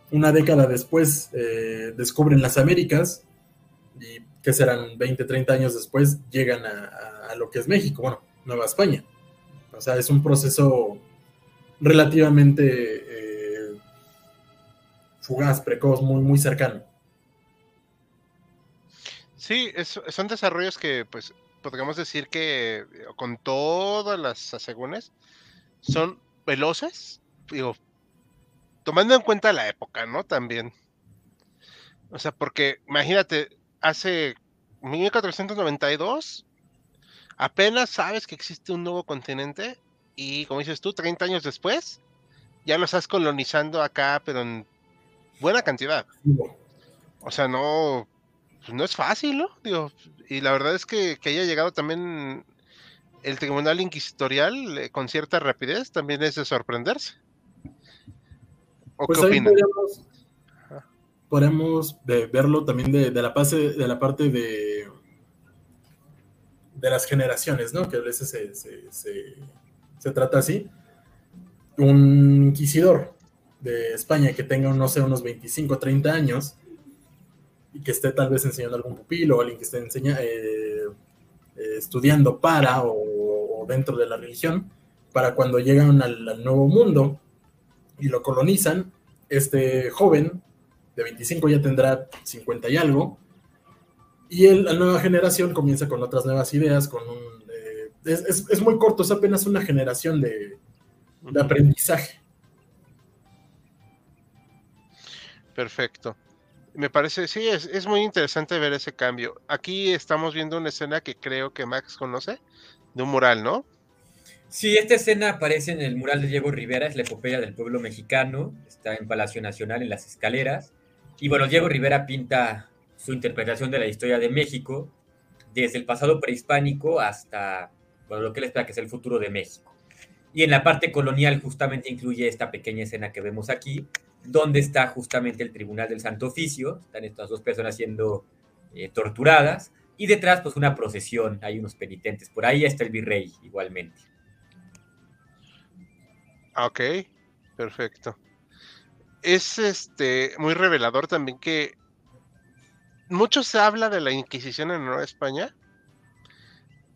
Una década después eh, descubren las Américas y que serán 20, 30 años después llegan a- a lo que es México, bueno, Nueva España. O sea, es un proceso relativamente eh, fugaz, precoz, muy, muy cercano. Sí, son desarrollos que, pues, podríamos decir que eh, con todas las asegúnes son veloces, digo, tomando en cuenta la época, ¿no? También. O sea, porque imagínate, hace 1492 apenas sabes que existe un nuevo continente y, como dices tú, 30 años después, ya lo estás colonizando acá, pero en buena cantidad. O sea, no, pues no es fácil, ¿no? Digo, y la verdad es que, que haya llegado también el Tribunal Inquisitorial eh, con cierta rapidez también es de sorprenderse. ¿O pues qué opinan? Podemos, verlo también de, la, de la parte de, de las generaciones, ¿no? Que a veces se, se, trata así. Un inquisidor de España que tenga, no sé, unos 25 o 30 años y que esté tal vez enseñando a algún pupilo o alguien que esté enseña, eh, eh, estudiando para o, dentro de la religión, para cuando llegan al, nuevo mundo y lo colonizan, este joven de 25 ya tendrá 50 y algo, y la nueva generación comienza con otras nuevas ideas, con un... Eh, es, muy corto, es apenas una generación de, de aprendizaje. Perfecto. Me parece, sí, es, es, muy interesante ver ese cambio. Aquí estamos viendo una escena que creo que Max conoce, de un mural, ¿no? Sí, esta escena aparece en el mural de Diego Rivera, es la epopeya del pueblo mexicano, está en Palacio Nacional, en las escaleras. Y bueno, Diego Rivera pinta su interpretación de la historia de México desde el pasado prehispánico hasta bueno, lo que él espera que es el futuro de México. Y en la parte colonial justamente incluye esta pequeña escena que vemos aquí, donde está justamente el Tribunal del Santo Oficio, están estas dos personas siendo eh, torturadas, y detrás pues una procesión, hay unos penitentes, por ahí está el virrey igualmente. Ok, perfecto. Es este muy revelador también que mucho se habla de la Inquisición en Nueva España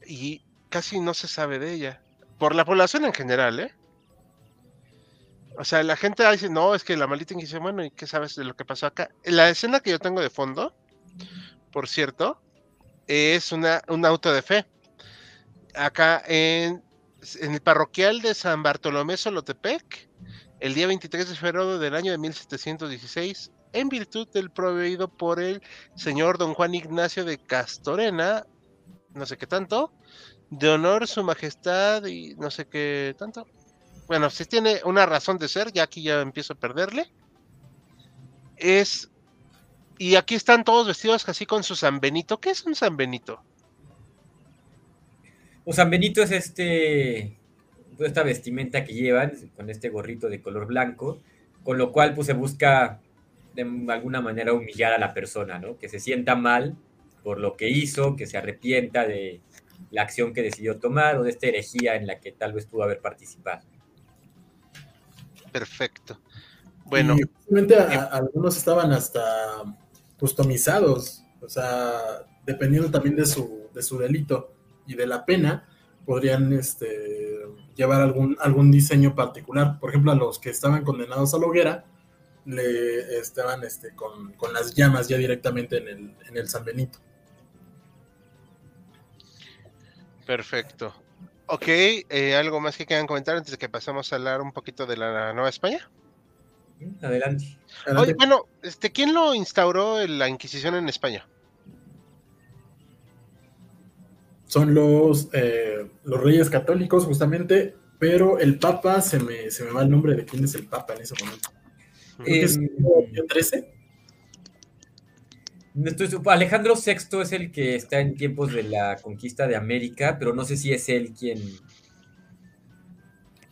y casi no se sabe de ella. Por la población en general, ¿eh? O sea, la gente dice, no, es que la maldita Inquisición, bueno, ¿y qué sabes de lo que pasó acá? La escena que yo tengo de fondo, por cierto, es una, un auto de fe. Acá en, en el parroquial de San Bartolomé Solotepec, el día 23 de febrero del año de 1716, en virtud del proveído por el señor don Juan Ignacio de Castorena, no sé qué tanto, de honor su majestad y no sé qué tanto, bueno, si tiene una razón de ser, ya aquí ya empiezo a perderle. Es. Y aquí están todos vestidos casi con su San Benito. ¿Qué es un San Benito? Un San Benito es este. Esta vestimenta que llevan, con este gorrito de color blanco, con lo cual pues se busca de alguna manera humillar a la persona, ¿no? Que se sienta mal por lo que hizo, que se arrepienta de la acción que decidió tomar o de esta herejía en la que tal vez pudo haber participado. Perfecto. Bueno. algunos estaban hasta customizados, o sea, dependiendo también de su, de su delito y de la pena, podrían este, llevar algún, algún diseño particular. Por ejemplo, a los que estaban condenados a la hoguera, le estaban este, con, las llamas ya directamente en el, en el San Benito. Perfecto. Ok, eh, ¿algo más que quieran comentar antes de que pasemos a hablar un poquito de la Nueva España? Adelante. Oye, bueno, este, ¿quién lo instauró la Inquisición en España? Son los, eh, los reyes católicos, justamente, pero el Papa, se me, se me va el nombre de quién es el Papa en ese momento. ¿Es Pío XIII? Alejandro VI es el que está en tiempos de la conquista de América, pero no sé si es él quien,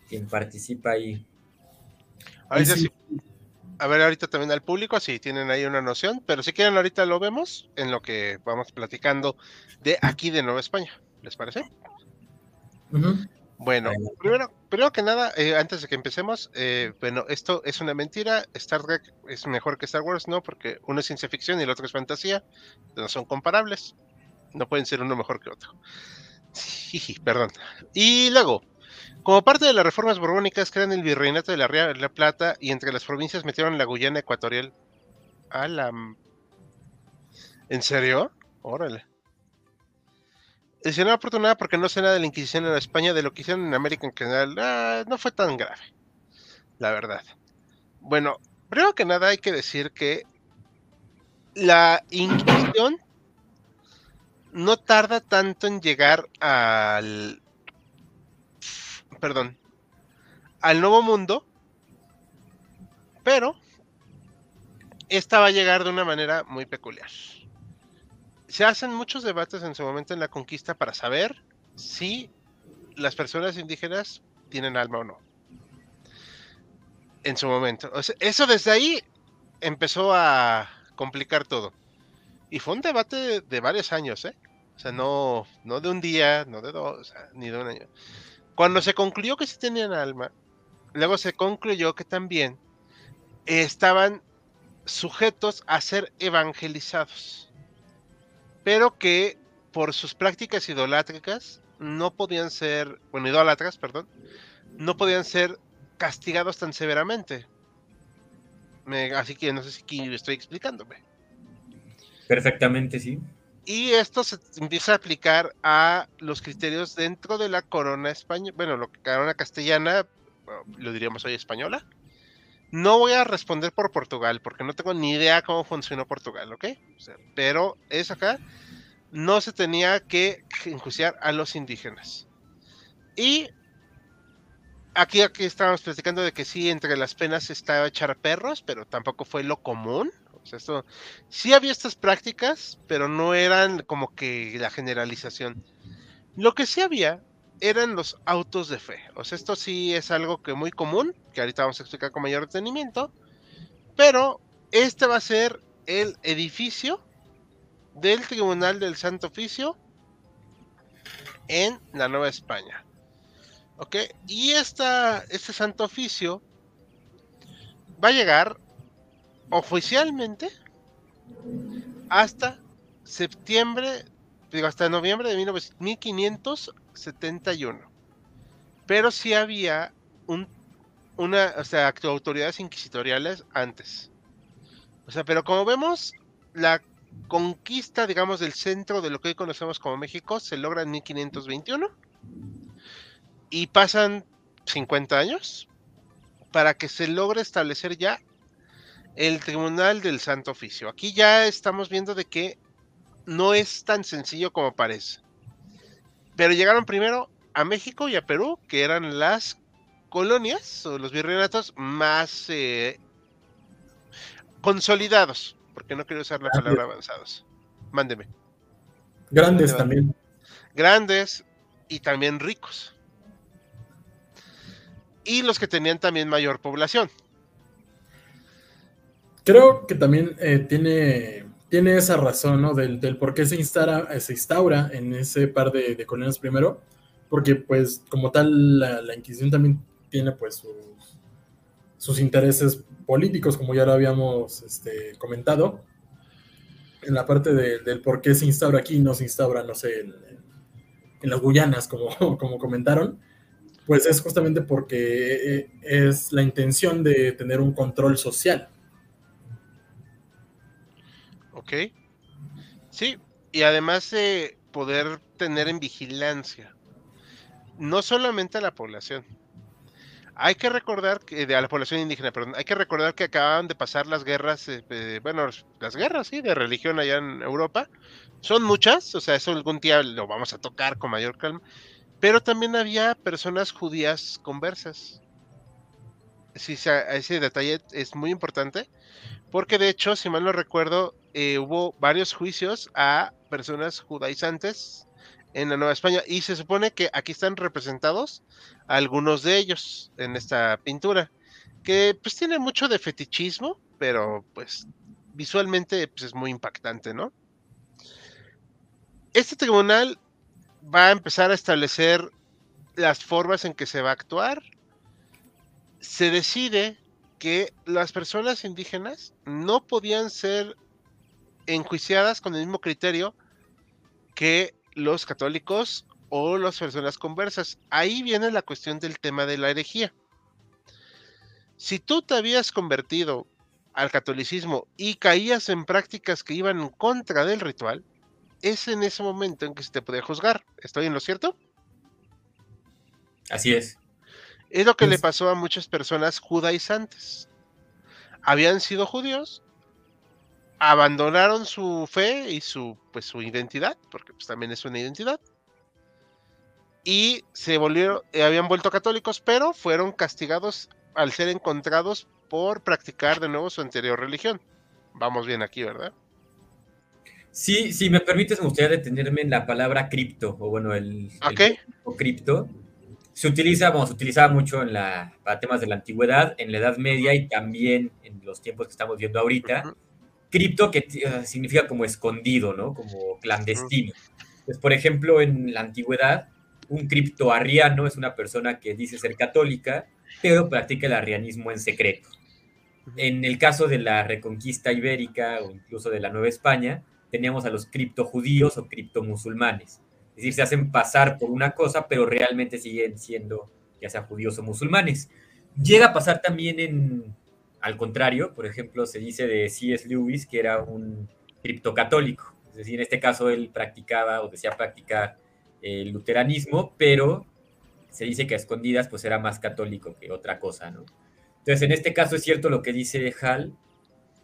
quien participa ahí. A ver, ahorita también al público, si tienen ahí una noción, pero si quieren ahorita lo vemos en lo que vamos platicando de aquí de Nueva España. ¿Les parece? Bueno, primero, primero que nada, eh, antes de que empecemos, eh, bueno, esto es una mentira. Star Trek es mejor que Star Wars, ¿no? Porque uno es ciencia ficción y el otro es fantasía. No son comparables. No pueden ser uno mejor que otro. Sí, perdón. Y luego, como parte de las reformas borbónicas, crean el virreinato de la Ría de la Plata y entre las provincias metieron la Guyana Ecuatorial. A la... ¿En serio? Órale. Decía, no nada porque no sé nada de la Inquisición en España, de lo que hicieron en América en general, ah, no fue tan grave, la verdad. Bueno, primero que nada hay que decir que la Inquisición no tarda tanto en llegar al, perdón, al Nuevo Mundo Pero esta va a llegar de una manera muy peculiar. Se hacen muchos debates en su momento en la conquista para saber si las personas indígenas tienen alma o no. En su momento. eso desde ahí empezó a complicar todo. Y fue un debate de, varios años, ¿eh? O sea, no, no de un día, no de dos, ni de un año. Cuando se concluyó que sí tenían alma, luego se concluyó que también estaban sujetos a ser evangelizados, pero que por sus prácticas idolátricas no podían ser, bueno, idólatras, perdón, no podían ser castigados tan severamente. así que no sé si estoy explicándome. Perfectamente, sí. Y esto se empieza a aplicar a los criterios dentro de la corona española, bueno, lo que corona castellana, lo diríamos hoy española. No voy a responder por Portugal, porque no tengo ni idea cómo funcionó Portugal, ¿ok? pero es acá, no se tenía que enjuiciar a los indígenas. Y aquí, aquí estábamos platicando de que sí, entre las penas estaba echar perros, pero tampoco fue lo común. O sea, esto, sí había estas prácticas, pero no eran como que la generalización. Lo que sí había eran los autos de fe. O sea, esto sí es algo que muy común, que ahorita vamos a explicar con mayor detenimiento. Pero este va a ser el edificio del Tribunal del Santo Oficio en la Nueva España. ¿Ok? Y esta, este Santo Oficio va a llegar oficialmente hasta septiembre, digo, hasta noviembre de 1571. Pero sí había un, una, o autoridades inquisitoriales antes. O sea, pero como vemos, la conquista, digamos, del centro de lo que hoy conocemos como México se logra en 1521 y pasan 50 años para que se logre establecer ya el Tribunal del Santo Oficio. Aquí ya estamos viendo de que no es tan sencillo como parece. Pero llegaron primero a México y a Perú, que eran las colonias o los virreinatos más eh, consolidados, porque no quiero usar la palabra avanzados. Mándeme. Grandes también. Grandes y también ricos. Y los que tenían también mayor población. Creo que también eh, tiene, tiene esa razón, ¿no? Del, por qué se instaura, se instaura en ese par de, colonias primero, porque pues como tal la, Inquisición también tiene pues sus, intereses políticos, como ya lo habíamos este, comentado, en la parte del por qué se instaura aquí, no se instaura, no sé, en, en las Guyanas, como, [laughs] como comentaron, pues es justamente porque eh, es la intención de tener un control social Ok. Sí, y además de poder tener en vigilancia, no solamente a la población. Hay que recordar que, de a la población indígena, perdón, hay que recordar que acababan de pasar las guerras, eh, bueno, las guerras, sí, de religión allá en Europa. Son muchas, o sea, eso algún día lo vamos a tocar con mayor calma. Pero también había personas judías conversas. Sí, ese detalle es muy importante, porque de hecho, si mal no recuerdo, eh, hubo varios juicios a personas judaizantes en la Nueva España y se supone que aquí están representados algunos de ellos en esta pintura, que pues tiene mucho de fetichismo, pero pues visualmente pues, es muy impactante, ¿no? Este tribunal va a empezar a establecer las formas en que se va a actuar. Se decide que las personas indígenas no podían ser enjuiciadas con el mismo criterio que los católicos o las personas conversas. Ahí viene la cuestión del tema de la herejía. Si tú te habías convertido al catolicismo y caías en prácticas que iban en contra del ritual, es en ese momento en que se te podía juzgar. ¿Estoy en lo cierto? Así es. Es lo que le pasó a muchas personas judaizantes. Habían sido judíos, abandonaron su fe y su, pues, su identidad, porque pues, también es una identidad, y se volvieron, eh, habían vuelto católicos, pero fueron castigados al ser encontrados por practicar de nuevo su anterior religión. Vamos bien aquí, ¿verdad? Sí, si me permites, me gustaría detenerme en la palabra cripto, o bueno, el, okay. cripto. Se utiliza, bueno, se utilizaba mucho en la, para temas de la antigüedad, en la Edad Media y también en los tiempos que estamos viendo ahorita. Cripto, que uh, significa como escondido, ¿no? Como clandestino. Pues, por ejemplo, en la antigüedad, un criptoarriano es una persona que dice ser católica, pero practica el arrianismo en secreto. En el caso de la reconquista ibérica o incluso de la Nueva España, teníamos a los criptojudíos o criptomusulmanes. Es decir, se hacen pasar por una cosa, pero realmente siguen siendo ya sea judíos o musulmanes. Llega a pasar también en, al contrario, por ejemplo, se dice de C.S. Lewis que era un criptocatólico. Es decir, en este caso él practicaba o decía practicar el luteranismo, pero se dice que a escondidas pues era más católico que otra cosa, ¿no? Entonces, en este caso es cierto lo que dice Hall,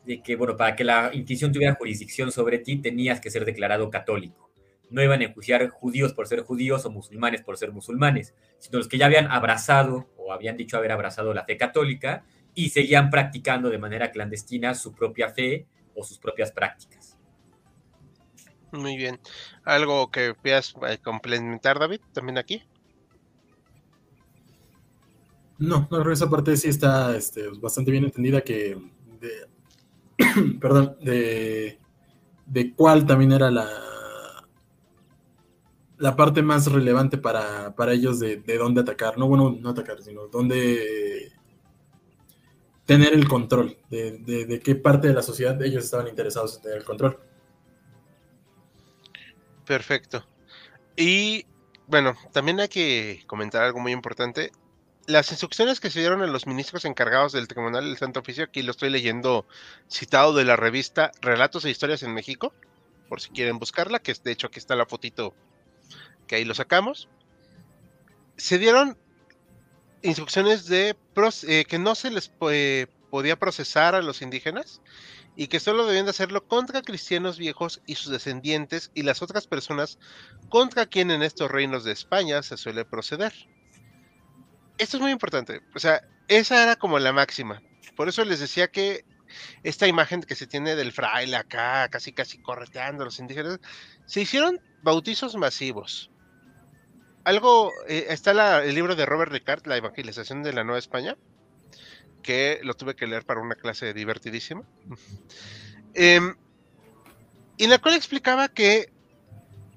de que, bueno, para que la Inquisición tuviera jurisdicción sobre ti, tenías que ser declarado católico. No iban a enjuiciar judíos por ser judíos o musulmanes por ser musulmanes, sino los que ya habían abrazado o habían dicho haber abrazado la fe católica y seguían practicando de manera clandestina su propia fe o sus propias prácticas. Muy bien. ¿Algo que quieras eh, complementar, David, también aquí? No, no, esa parte sí está este, bastante bien entendida que, [clears throat] perdón, de, de cuál también era la, la parte más relevante para, ellos de, dónde atacar, no bueno, no atacar, sino dónde tener el control, de, de, qué parte de la sociedad ellos estaban interesados en tener el control. Perfecto. Y bueno, también hay que comentar algo muy importante las instrucciones que se dieron a los ministros encargados del Tribunal del Santo Oficio, aquí lo estoy leyendo citado de la revista Relatos e Historias en México, por si quieren buscarla, que de hecho aquí está la fotito que ahí lo sacamos. Se dieron instrucciones de eh, que no se les podía procesar a los indígenas y que solo debían de hacerlo contra cristianos viejos y sus descendientes y las otras personas contra quien en estos reinos de España se suele proceder esto es muy importante. O sea, esa era como la máxima. Por eso les decía que esta imagen que se tiene del fraile acá, casi casi correteando a los indígenas, se hicieron bautizos masivos. Algo, eh, está el libro de Robert Ricard, La Evangelización de la Nueva España, que lo tuve que leer para una clase divertidísima. [laughs] Em, y la cual explicaba que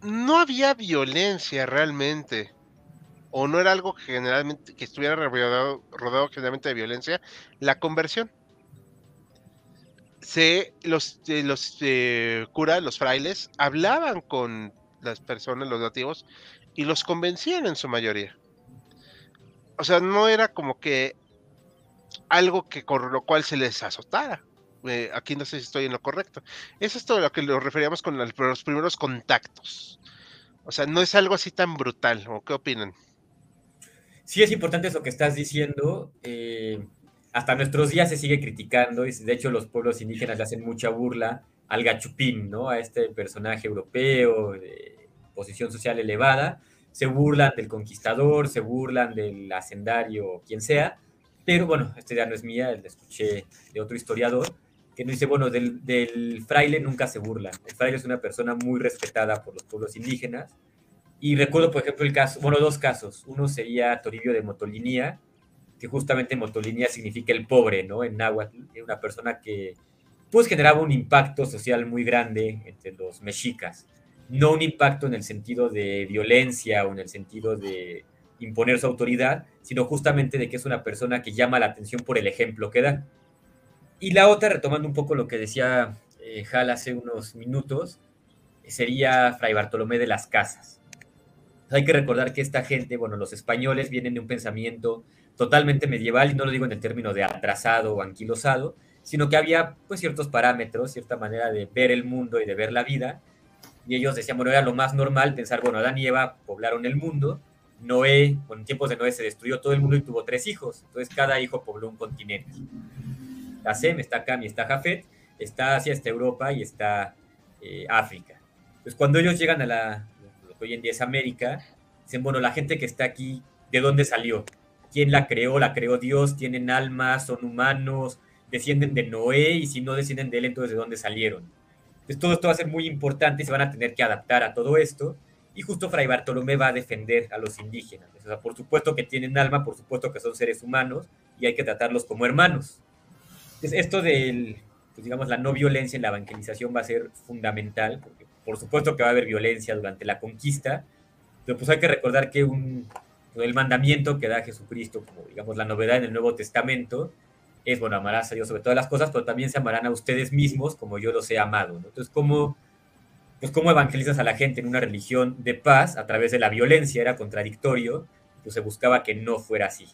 no había violencia realmente o no era algo generalmente que estuviera rodeado, generalmente de violencia, la conversión. Se, los eh, los eh, curas, los frailes, hablaban con las personas, los nativos, y los convencían en su mayoría. O sea, no era como que algo que con lo cual se les azotara. Eh, aquí no sé si estoy en lo correcto. Eso es todo lo que nos referíamos con los primeros contactos. O sea, no es algo así tan brutal. ¿O qué opinan? sí es importante eso que estás diciendo. Eh, hasta nuestros días se sigue criticando y de hecho los pueblos indígenas le hacen mucha burla al gachupín, ¿no? A este personaje europeo de posición social elevada. Se burlan del conquistador, se burlan del hacendario, quien sea. Pero bueno, esta idea no es mía, la escuché de otro historiador que nos dice, bueno, del, del fraile nunca se burla. El fraile es una persona muy respetada por los pueblos indígenas y recuerdo, por ejemplo, el caso, bueno, dos casos. Uno sería Toribio de Motolinía, que justamente Motolinía significa el pobre, ¿no? En náhuatl, una persona que pues generaba un impacto social muy grande entre los mexicas. No un impacto en el sentido de violencia o en el sentido de imponer su autoridad, sino justamente de que es una persona que llama la atención por el ejemplo que da. Y la otra, retomando un poco lo que decía eh, hace unos minutos, sería Fray Bartolomé de las Casas hay que recordar que esta gente, bueno, los españoles vienen de un pensamiento totalmente medieval, y no lo digo en el término de atrasado o anquilosado, sino que había pues ciertos parámetros, cierta manera de ver el mundo y de ver la vida, y ellos decían, bueno, era lo más normal pensar, bueno, Adán y Eva poblaron el mundo, Noé, con tiempos de Noé se destruyó todo el mundo y tuvo tres hijos, entonces cada hijo pobló un continente. Está Sem, está Cam y está Jafet, está Asia, está Europa y está eh, África. Pues cuando ellos llegan a la, hoy en día es América, dicen, bueno, la gente que está aquí, ¿de dónde salió? quién la creó, la creó Dios, tienen almas, son humanos, descienden de Noé y si no descienden de él, entonces de dónde salieron. Entonces todo esto va a ser muy importante y se van a tener que adaptar a todo esto. Y justo Fray Bartolomé va a defender a los indígenas. O sea, por supuesto que tienen alma, por supuesto que son seres humanos y hay que tratarlos como hermanos. Entonces, esto del, pues, digamos, la no violencia en la evangelización va a ser fundamental, porque por supuesto que va a haber violencia durante la conquista, pero pues hay que recordar que un, el mandamiento que da Jesucristo, como digamos la novedad en el Nuevo Testamento, es, bueno, amarás a Dios sobre todas las cosas, pero también se amarán a ustedes mismos como yo los he amado. Entonces, ¿cómo, pues, ¿cómo evangelizas a la gente en una religión de paz a través de la violencia? Era contradictorio, pues se buscaba que no fuera así.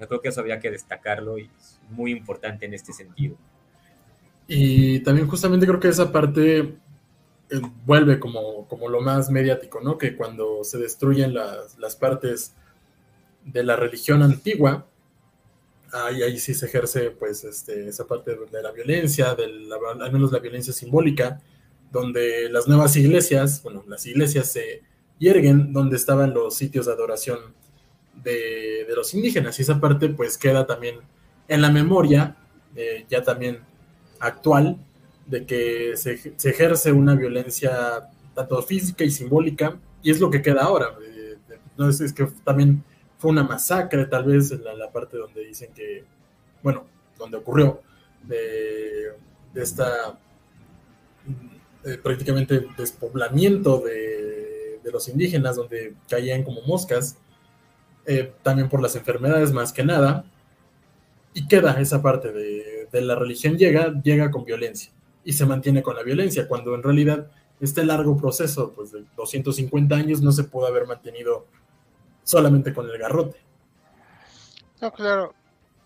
Yo creo que eso había que destacarlo y es muy importante en este sentido. Y también justamente creo que esa parte eh, vuelve como, como lo más mediático, ¿no? Que cuando se destruyen las, las partes de la religión antigua, ahí, ahí sí se ejerce pues este, esa parte de la violencia, de al menos la violencia simbólica, donde las nuevas iglesias, bueno, las iglesias se hierguen donde estaban los sitios de adoración de, de los indígenas y esa parte pues queda también en la memoria, eh, ya también actual, de que se, ejerce una violencia tanto física y simbólica y es lo que queda ahora. Eh, no es, es que también fue una masacre, tal vez, en la, parte donde dicen que, bueno, donde ocurrió, de, esta eh, prácticamente despoblamiento de, los indígenas, donde caían como moscas, eh, también por las enfermedades más que nada, y queda esa parte de, de la religión llega, llega con violencia y se mantiene con la violencia, cuando en realidad este largo proceso pues, de 250 años no se pudo haber mantenido solamente con el garrote. No, claro.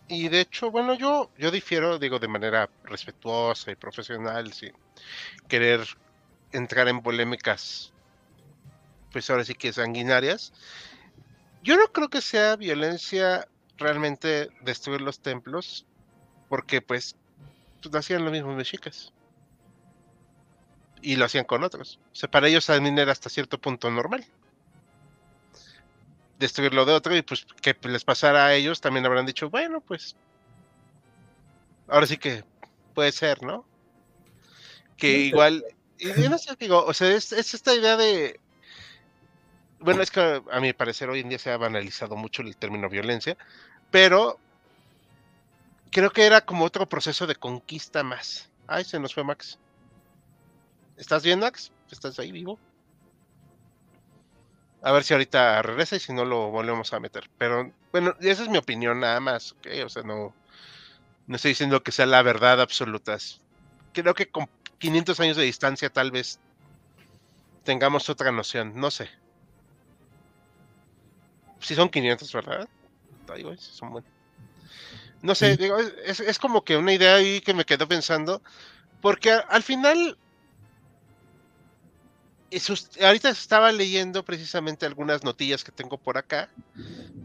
Y de hecho, bueno, yo, yo difiero, digo, de manera respetuosa y profesional, sin querer entrar en polémicas, pues ahora sí que sanguinarias. Yo no creo que sea violencia realmente destruir los templos, porque pues, pues hacían lo mismo mexicas. Y lo hacían con otros. O sea, para ellos también era hasta cierto punto normal destruirlo de otro y pues que les pasara a ellos, también habrán dicho, bueno, pues ahora sí que puede ser, ¿no? Que igual, y no sé, digo, o sea, es, esta idea de, bueno, es que a mi parecer hoy en día se ha banalizado mucho el término violencia, pero creo que era como otro proceso de conquista más. Ay, se nos fue Max. ¿Estás bien, Max? ¿Estás ahí vivo? A ver si ahorita regresa y si no lo volvemos a meter. Pero bueno, esa es mi opinión nada más. O sea, no, no estoy diciendo que sea la verdad absoluta. Creo que con 500 años de distancia tal vez tengamos otra noción. No sé. Si son 500, ¿verdad? son No sé, digo, es, es, como que una idea ahí que me quedo pensando. Porque al final ahorita estaba leyendo precisamente algunas notillas que tengo por acá,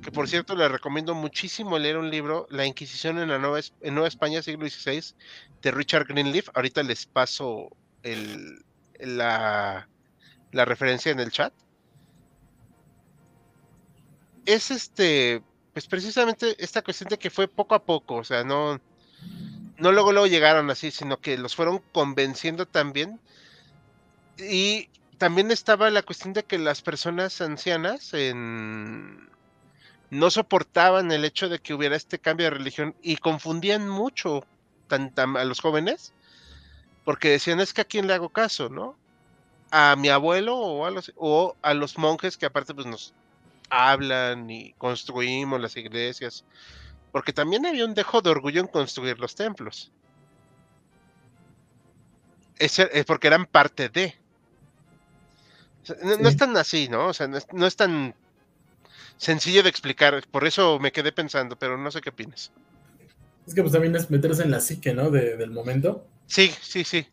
que por cierto les recomiendo muchísimo leer un libro, La Inquisición en la Nueva, en Nueva España, siglo XVI, de Richard Greenleaf. Ahorita les paso el, la, la referencia en el chat. Es este, pues precisamente esta cuestión de que fue poco a poco, o sea, no, no luego, luego llegaron así, sino que los fueron convenciendo también. Y también estaba la cuestión de que las personas ancianas no soportaban el hecho de que hubiera este cambio de religión y confundían mucho a los jóvenes porque decían es que a quién le hago caso, ¿no? A mi abuelo o a los, monjes que aparte pues nos hablan y construimos las iglesias, porque también había un dejo de orgullo en construir los templos. Es, es porque eran parte de. No, es tan así, ¿no? O sea, no es, tan sencillo de explicar. Por eso me quedé pensando, pero no sé qué opinas. Es que pues también es meterse en la psique, ¿no? del momento. Sí, sí, sí.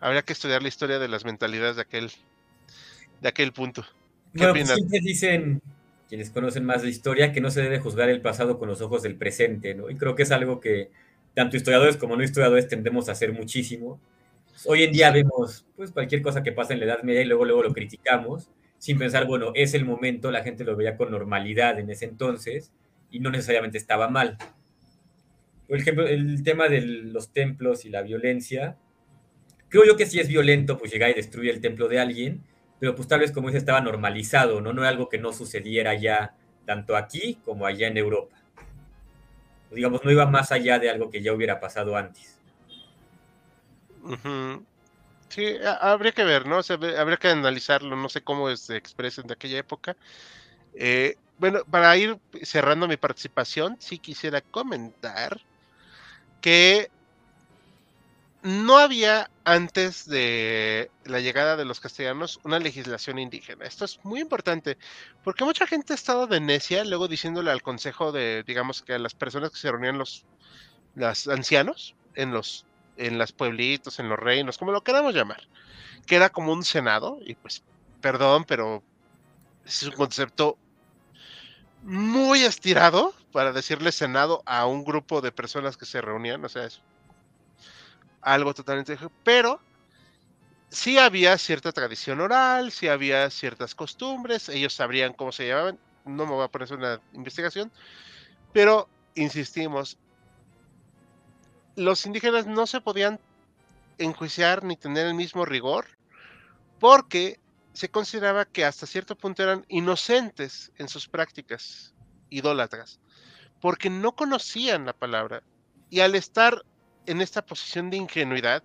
Habría que estudiar la historia de las mentalidades de aquel, de aquel punto. ¿Qué bueno, pues dicen quienes conocen más de historia que no se debe juzgar el pasado con los ojos del presente, ¿no? Y creo que es algo que tanto historiadores como no historiadores tendemos a hacer muchísimo Hoy en día vemos pues, cualquier cosa que pasa en la Edad Media y luego, luego lo criticamos. sin pensar, bueno, es el momento, la gente lo veía con normalidad en ese entonces y no necesariamente estaba mal. Por ejemplo, el tema de los templos y la violencia, creo yo que sí es violento, pues llegar y destruir el templo de alguien, pero pues tal vez como dice, estaba normalizado, ¿no? No era algo que no sucediera ya tanto aquí como allá en Europa. Digamos, no iba más allá de algo que ya hubiera pasado antes. Sí, habría que ver, ¿no? habría que analizarlo, no sé cómo se expresen de aquella época. Eh, bueno, para ir cerrando mi participación, sí quisiera comentar que no había antes de la llegada de los castellanos una legislación indígena. Esto es muy importante porque mucha gente ha estado de necia luego diciéndole al consejo de, digamos que a las personas que se reunían los, los ancianos en los en los pueblitos, en los reinos, como lo queramos llamar, que era como un senado, y pues, perdón, pero es un concepto muy estirado para decirle senado a un grupo de personas que se reunían, o sea, es algo totalmente, pero sí había cierta tradición oral, sí había ciertas costumbres, ellos sabrían cómo se llamaban, no me voy a poner una investigación, pero insistimos, los indígenas no se podían enjuiciar ni tener el mismo rigor porque se consideraba que hasta cierto punto eran inocentes en sus prácticas idólatras, porque no conocían la palabra. Y al estar en esta posición de ingenuidad,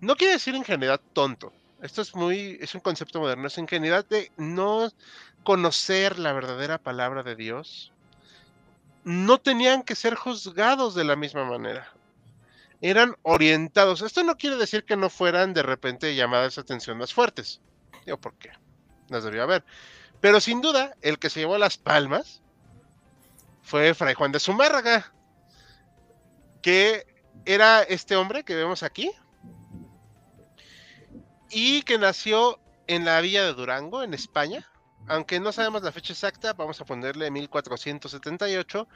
no quiere decir ingenuidad tonto. Esto es muy, es un concepto moderno, es ingenuidad de no conocer la verdadera palabra de Dios. No tenían que ser juzgados de la misma manera eran orientados. Esto no quiere decir que no fueran de repente llamadas de atención más fuertes. Digo, ¿por qué? Las debió haber. Pero sin duda, el que se llevó las palmas fue Fray Juan de Zumárraga, que era este hombre que vemos aquí, y que nació en la villa de Durango, en España. Aunque no sabemos la fecha exacta, vamos a ponerle 1478,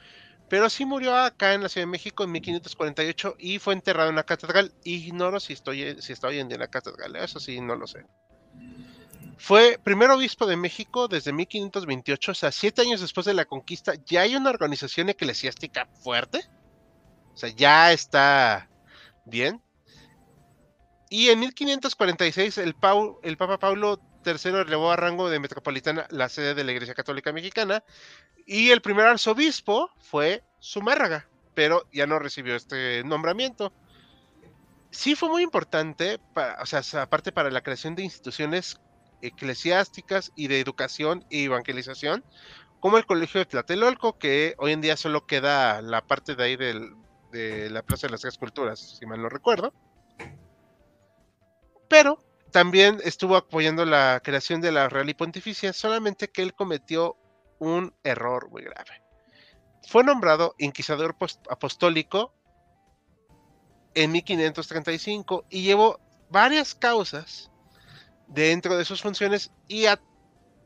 pero sí murió acá en la Ciudad de México en 1548 y fue enterrado en la catedral. Ignoro si, estoy, si está hoy en día en la catedral, eso sí, no lo sé. Fue primer obispo de México desde 1528, o sea, siete años después de la conquista, ya hay una organización eclesiástica fuerte. O sea, ya está bien. Y en 1546 el, el Papa Pablo III elevó a rango de metropolitana la sede de la Iglesia Católica Mexicana y el primer arzobispo fue Zumárraga, pero ya no recibió este nombramiento. Sí fue muy importante, o sea, aparte para la creación de instituciones eclesiásticas y de educación y evangelización, como el Colegio de Tlatelolco, que hoy en día solo queda la parte de ahí de la Plaza de las Tres Culturas, si mal no recuerdo. Pero también estuvo apoyando la creación de la Real y Pontificia, solamente que él cometió un error muy grave. Fue nombrado inquisidor apostólico en 1535 y llevó varias causas dentro de sus funciones y,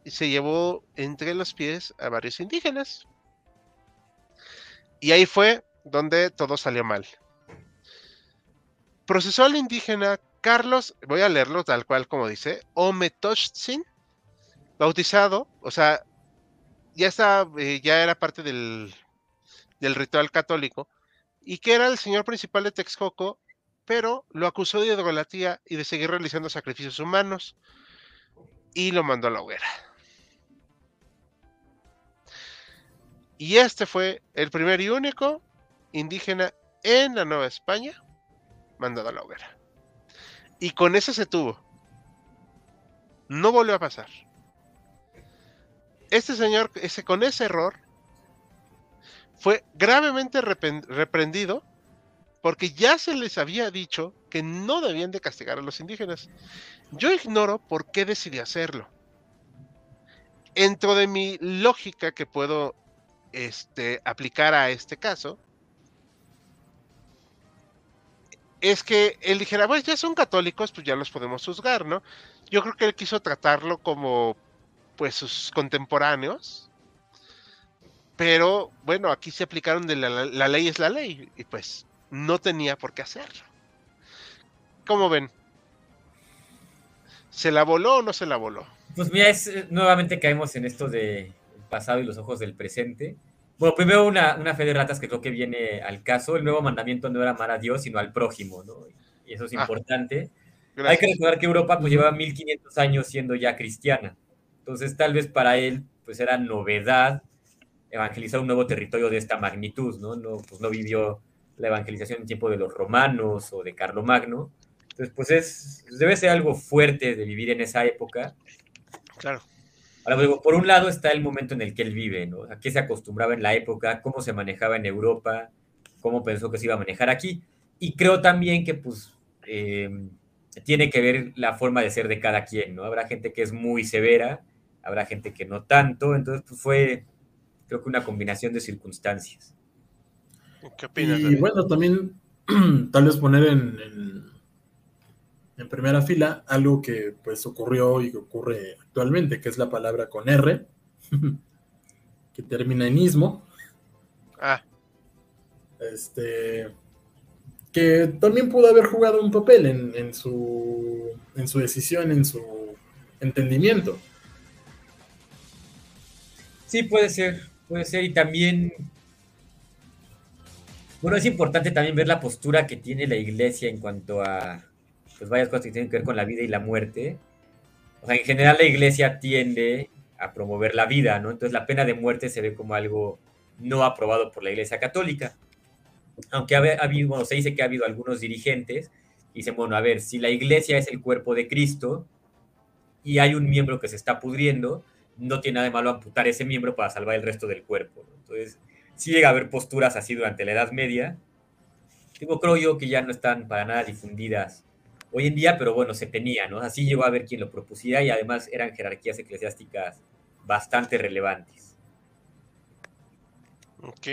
se llevó entre los pies a varios indígenas. Y ahí fue donde todo salió mal. Procesó al indígena Carlos, voy a leerlo tal cual como dice, Ometochtzin, bautizado, o sea, ya eh, ya era parte del, del ritual católico, y que era el señor principal de Texcoco, pero lo acusó de idolatría y de seguir realizando sacrificios humanos, y lo mandó a la hoguera. Y este fue el primer y único indígena en la Nueva España mandado a la hoguera. Y con ese se tuvo. No volvió a pasar este señor, ese, con ese error, fue gravemente reprendido porque ya se les había dicho que no debían de castigar a los indígenas. Yo ignoro por qué decidió hacerlo. Dentro de mi lógica que puedo este, aplicar a este caso, es que él dijera, pues ya son católicos, pues ya los podemos juzgar, ¿no? Yo creo que él quiso tratarlo como pues sus contemporáneos. Pero bueno, aquí se aplicaron de la, ley es la ley y pues no tenía por qué hacerlo. ¿Cómo ven? ¿Se la voló o no se la voló? Pues mira, es, eh, nuevamente caemos en esto de pasado y los ojos del presente. Bueno, primero una, una fe de ratas que creo que viene al caso. El nuevo mandamiento no era amar a Dios, sino al prójimo, ¿no? Y eso es Ah, importante. Hay que recordar que Europa pues llevaba 1500 años siendo ya cristiana. Entonces tal vez para él pues era novedad evangelizar un nuevo territorio de esta magnitud, ¿no? No, pues, no vivió la evangelización en tiempo de los romanos o de Carlomagno. Entonces pues es, debe ser algo fuerte de vivir en esa época. Claro. Ahora, digo, por un lado está el momento en el que él vive, ¿no? A qué se acostumbraba en la época, cómo se manejaba en Europa, cómo pensó que se iba a manejar aquí. Y creo también que, pues, eh, tiene que ver la forma de ser de cada quien, ¿no? Habrá gente que es muy severa, habrá gente que no tanto, entonces, pues fue, creo que una combinación de circunstancias. ¿Qué opinas, Y David? bueno, también [clears throat] tal vez poner en, en, en primera fila algo que pues ocurrió y que ocurre actualmente, que es la palabra con R, [laughs] que termina en ismo, Ah, este, que también pudo haber jugado un papel en, en su, en su decisión, en su entendimiento. Sí, puede ser, puede ser. Y también, bueno, es importante también ver la postura que tiene la iglesia en cuanto a, pues, varias cosas que tienen que ver con la vida y la muerte. O sea, en general la iglesia tiende a promover la vida, ¿no? Entonces la pena de muerte se ve como algo no aprobado por la iglesia católica. Aunque ha ha habido, bueno, se dice que ha habido algunos dirigentes y dicen, bueno, a ver, si la iglesia es el cuerpo de Cristo y hay un miembro que se está pudriendo, no tiene nada de malo amputar ese miembro para salvar el resto del cuerpo. Entonces, sí llega a haber posturas así durante la Edad Media. Digo, creo yo que ya no están para nada difundidas hoy en día, pero bueno, se tenía, ¿no? Así llegó a haber quien lo propusiera y además eran jerarquías eclesiásticas bastante relevantes. ok.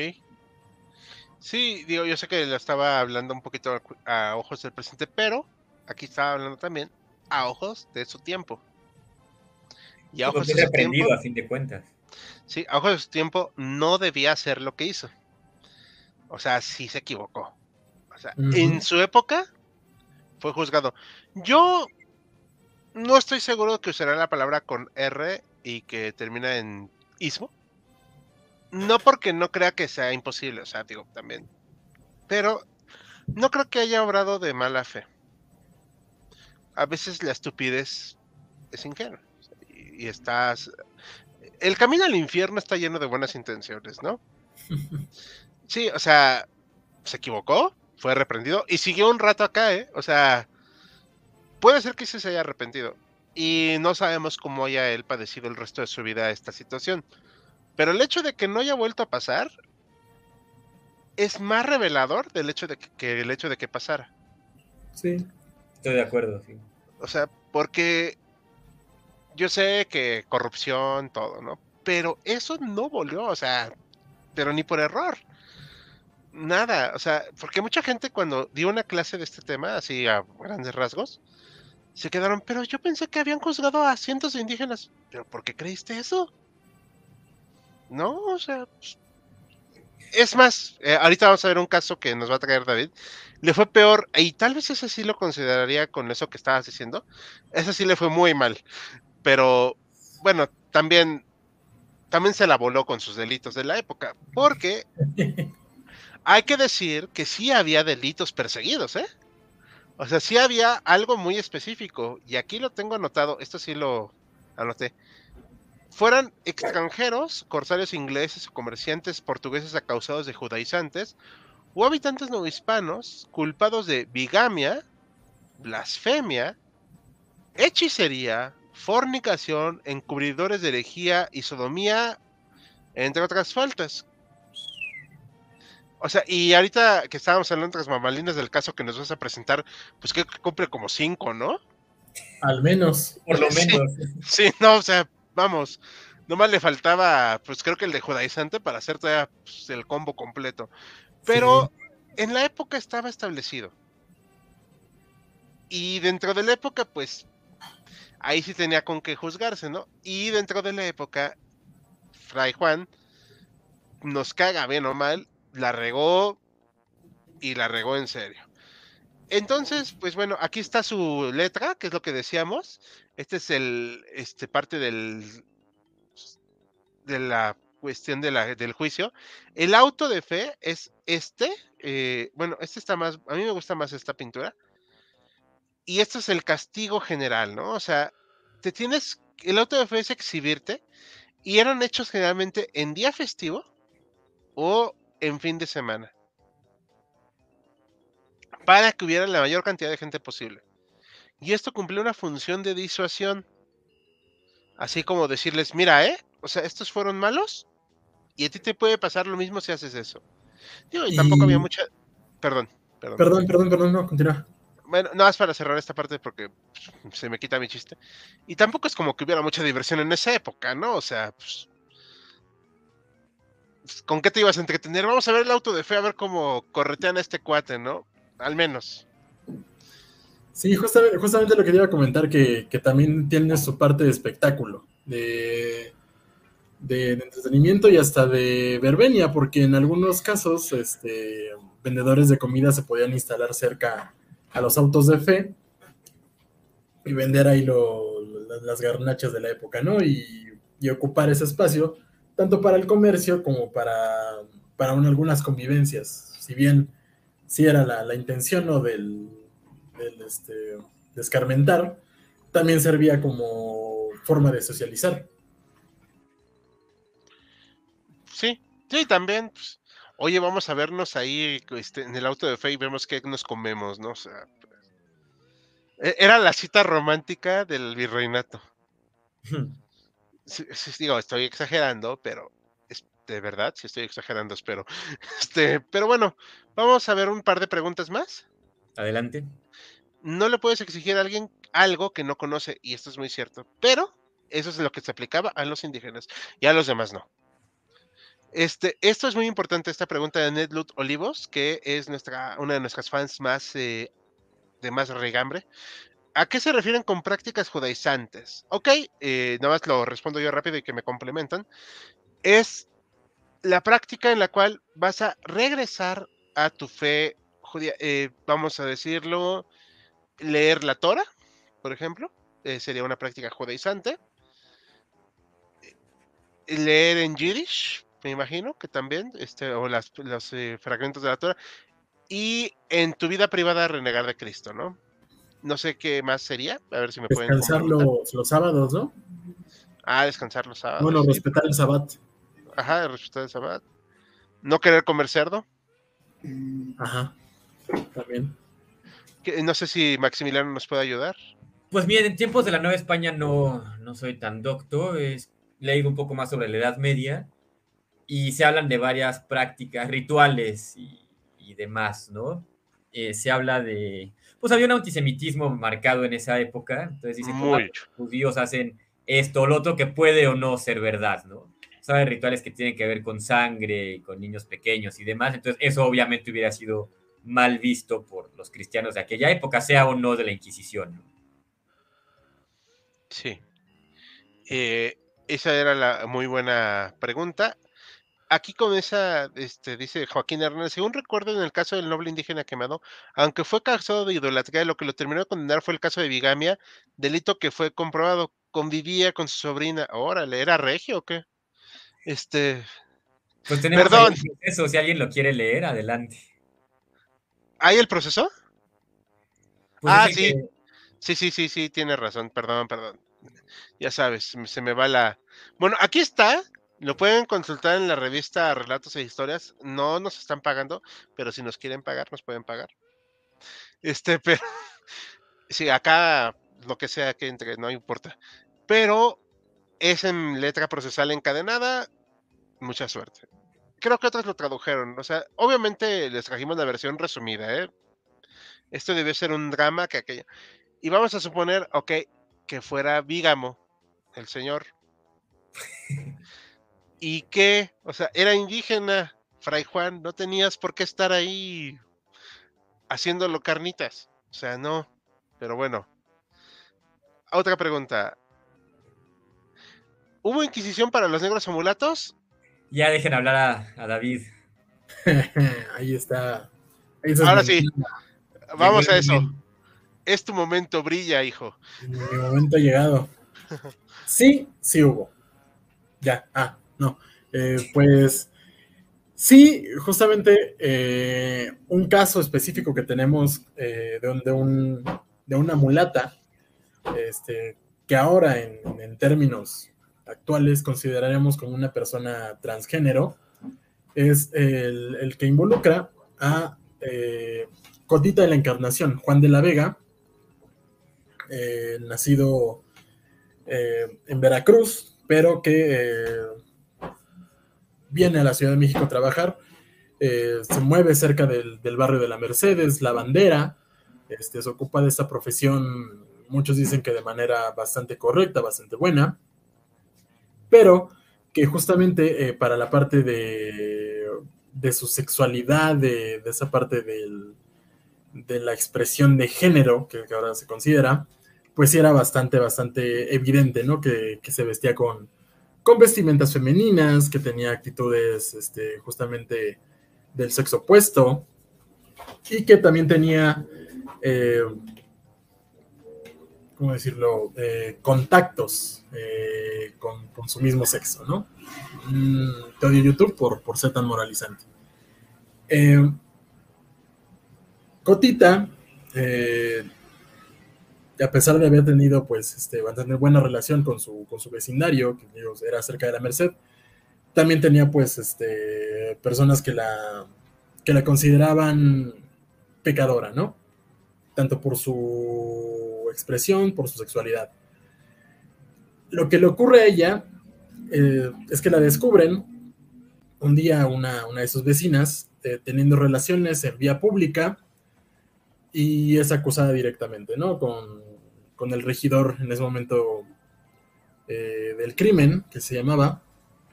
Sí, digo, yo sé que lo estaba hablando un poquito a, ojos del presente, pero aquí estaba hablando también a ojos de su tiempo. Y a ojos de su tiempo, a fin de cuentas. sí, a ojos de su tiempo no debía hacer lo que hizo. O sea, sí se equivocó. O sea, en su época fue juzgado. Yo no estoy seguro que usará la palabra con R y que termina en ismo. No porque no crea que sea imposible, o sea, digo, también. Pero no creo que haya obrado de mala fe. A veces la estupidez es ingenua. y estás... El camino al infierno está lleno de buenas intenciones, ¿no? [laughs] Sí, o sea, se equivocó, fue reprendido y siguió un rato acá, ¿eh? O sea, puede ser que sí se haya arrepentido. Y no sabemos cómo haya él padecido el resto de su vida esta situación. Pero el hecho de que no haya vuelto a pasar es más revelador del hecho de que, que el hecho de que pasara. Sí. Estoy de acuerdo, sí. O sea, porque yo sé que corrupción, todo, ¿no? Pero eso no volvió, o sea, pero ni por error. Nada, o sea, porque mucha gente cuando dio una clase de este tema, así a grandes rasgos, se quedaron, pero yo pensé que habían juzgado a cientos de indígenas. ¿Pero por qué creíste eso? No, o sea, pues, es más, eh, ahorita vamos a ver un caso que nos va a traer David. Le fue peor, y tal vez ese sí lo consideraría con eso que estabas diciendo. Ese sí le fue muy mal. Pero bueno, también, también se la voló con sus delitos de la época. Porque [laughs] hay que decir que sí había delitos perseguidos, ¿eh? O sea, sí había algo muy específico. Y aquí lo tengo anotado, esto sí lo anoté. Fueran extranjeros, corsarios ingleses o comerciantes portugueses acausados de judaizantes, o habitantes no hispanos culpados de bigamia, blasfemia, hechicería, fornicación, encubridores de herejía y sodomía, entre otras faltas. O sea, y ahorita que estábamos hablando de las mamalinas del caso que nos vas a presentar, pues que cumple como cinco, ¿no? Al menos. Por lo Sí. menos. Sí, no, o sea, vamos, nomás le faltaba, pues creo que el de judaizante para hacer todavía pues, el combo completo. Pero en la época estaba establecido. Y dentro de la época, pues, ahí sí tenía con qué juzgarse, ¿no? Y dentro de la época, Fray Juan nos caga bien o mal, la regó y la regó en serio. entonces, pues bueno, aquí está su letra, que es lo que decíamos. Este es el, este, parte del, de la cuestión de la, del juicio. El auto de fe es este. eh, bueno, este está más, a mí me gusta más esta pintura. Y esto es el castigo general, ¿no? O sea, te tienes, el auto de fe es exhibirte y eran hechos generalmente en día festivo o en fin de semana. Para que hubiera la mayor cantidad de gente posible. Y esto cumplió una función de disuasión. Así como decirles, mira, ¿eh? O sea, estos fueron malos y a ti te puede pasar lo mismo si haces eso. Digo, y tampoco había mucha... Perdón, perdón. Perdón, perdón, perdón, no, continúa. Bueno, nada más para cerrar esta parte porque se me quita mi chiste. Y tampoco es como que hubiera mucha diversión en esa época, ¿no? O sea, pues, ¿con qué te ibas a entretener? Vamos a ver el auto de fe, a ver cómo corretean este cuate, ¿no? Al menos. Sí, justamente, lo que te iba a comentar, que, que también tiene su parte de espectáculo, de, entretenimiento y hasta de verbenia, porque en algunos casos este, vendedores de comida se podían instalar cerca a los autos de fe y vender ahí lo- la- las garnachas de la época, ¿no? Y ocupar ese espacio, tanto para el comercio como para, para un- algunas convivencias. Si bien sí era la, la intención ¿no? del, del, este, de escarmentar, también servía como forma de socializar. Sí, sí, también. pues, oye, vamos a vernos ahí este, en el auto de fe y vemos qué nos comemos, ¿no? O sea, pues, e- era la cita romántica del virreinato. Sí, sí, digo, estoy exagerando, pero es de verdad, sí estoy exagerando, espero. [laughs] Este, pero bueno, vamos a ver un par de preguntas más. Adelante. No le puedes exigir a alguien algo que no conoce, y esto es muy cierto, pero eso es lo que se aplicaba a los indígenas y a los demás no. Este, esto es muy importante, esta pregunta de Nedlut Olivos, que es nuestra, una de nuestras fans más eh, de más regambre. ¿A qué se refieren con prácticas judaizantes? Ok, eh, nada más lo respondo yo rápido y que me complementan. Es la práctica en la cual vas a regresar a tu fe judía, eh, vamos a decirlo, leer la Torah, por ejemplo, eh, sería una práctica judaizante. Leer en Yiddish, me imagino que también, este, o los fragmentos de la Torah. Y en tu vida privada renegar de Cristo, ¿no? No sé qué más sería, a ver si me pueden Descansar los, los sábados, ¿no? Ah, descansar los sábados. Bueno, sí. respetar el sabbat. Ajá, respetar el sabbat. No querer comer cerdo. Ajá. También. que- no sé si Maximiliano nos puede ayudar. Pues bien, en tiempos de la Nueva España no, no soy tan docto, he leído un poco más sobre la Edad Media y se hablan de varias prácticas, rituales y, y demás, ¿no? Eh, se habla de, pues había un antisemitismo marcado en esa época, entonces dicen, ¿cómo los judíos hacen esto o lo otro que puede o no ser verdad, ¿no? Saben rituales que tienen que ver con sangre, con niños pequeños y demás, entonces eso obviamente hubiera sido mal visto por los cristianos de aquella época, sea o no de la Inquisición, ¿no? Sí. Eh, esa era la muy buena pregunta. Aquí comienza, este, dice Joaquín Hernández, según recuerdo en el caso del noble indígena quemado, aunque fue causado de idolatría, lo que lo terminó de condenar fue el caso de bigamia, delito que fue comprobado, convivía con su sobrina. Órale, ¿era regio o qué? Este, Pues tenemos Perdón. ahí un proceso, si alguien lo quiere leer, adelante. ¿hay el proceso? Pues Ah, el sí. que- Sí, sí, sí, sí, tiene razón, perdón, perdón. Ya sabes, se me va la... Bueno, aquí está, lo pueden consultar en la revista Relatos e Historias, no nos están pagando, pero si nos quieren pagar, nos pueden pagar. Este, [laughs] pero... Sí, acá lo que sea que entre, no importa. Pero es en letra procesal encadenada, mucha suerte. Creo que otros lo tradujeron, o sea, obviamente les trajimos la versión resumida, ¿eh? Esto debió ser un drama que aquella... Y vamos a suponer, ok, que fuera Vígamo, el señor. [laughs] ¿Y qué? O sea, era indígena, Fray Juan, no tenías por qué estar ahí haciéndolo carnitas. O sea, no. Pero bueno. Otra pregunta. ¿Hubo inquisición para los negros omulatos? Ya dejen hablar a, a David. [laughs] Ahí está. Ahí está Ahora sí. Vamos a eso. Es tu momento, brilla, hijo. Mi momento ha llegado. Sí, sí hubo. Ya, ah, no. Eh, pues sí, justamente eh, un caso específico que tenemos eh, de, un, de, una mulata, este, que ahora en, términos actuales consideraremos como una persona transgénero, es el, que involucra a Cotita de la Encarnación, Juan de la Vega, nacido en Veracruz, pero que viene a la Ciudad de México a trabajar, eh, se mueve cerca del, barrio de la Mercedes, la bandera, este, se ocupa de esta profesión, muchos dicen que de manera bastante correcta, bastante buena, pero que justamente eh, para la parte de, de su sexualidad, de, esa parte de la expresión de género que, ahora se considera, pues era bastante, bastante evidente, ¿no? Que se vestía con, con vestimentas femeninas, que tenía actitudes este, justamente del sexo opuesto y que también tenía, eh, ¿cómo decirlo?, eh, contactos eh, con, su mismo sexo, ¿no? Mm, te odio YouTube por, por ser tan moralizante. Cotita a pesar de haber tenido, pues, este, tener buena relación con su, con su vecindario, que era cerca de la Merced, también tenía, pues, este, personas que la, que la consideraban pecadora, ¿no? Tanto por su expresión, por su sexualidad. Lo que le ocurre a ella eh, es que la descubren un día una, una de sus vecinas eh, teniendo relaciones en vía pública y es acusada directamente, ¿no? Con, el regidor en ese momento eh, del crimen, que se llamaba,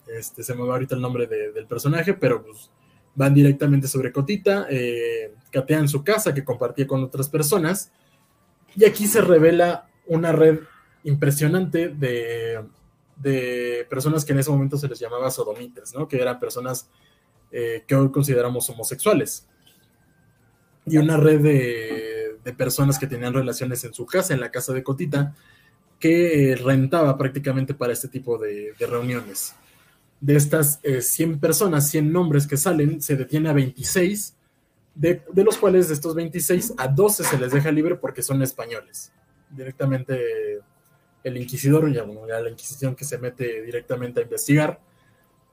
este, se me va ahorita el nombre del personaje, pero pues, van directamente sobre Cotita, eh, catean su casa que compartía con otras personas, y aquí se revela una red impresionante de, de personas que en ese momento se les llamaba sodomitas, ¿no? que eran personas eh, que hoy consideramos homosexuales y una red de, personas que tenían relaciones en su casa, en la casa de Cotita, que rentaba prácticamente para este tipo de, reuniones. De estas 100 eh, personas, 100 nombres que salen, se detiene a 26, de, los cuales de estos 26 a 12 se les deja libre porque son españoles. Directamente el inquisidor, ya, ya la inquisición que se mete directamente a investigar,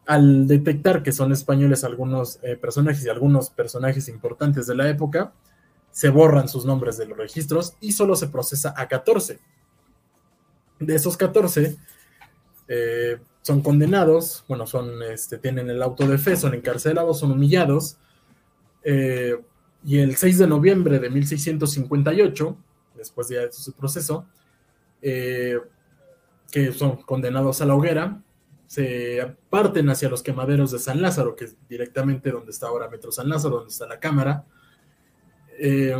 al detectar que son españoles algunos eh, personajes y algunos personajes importantes de la época, se borran sus nombres de los registros y solo se procesa a 14. De esos 14, eh, son condenados, bueno, son, este, tienen el auto de fe, son encarcelados, son humillados. Eh, y el 6 de noviembre de 1658, después de su proceso, que son condenados a la hoguera, se parten hacia los quemaderos de San Lázaro, que es directamente donde está ahora Metro San Lázaro, donde está la cámara. Eh,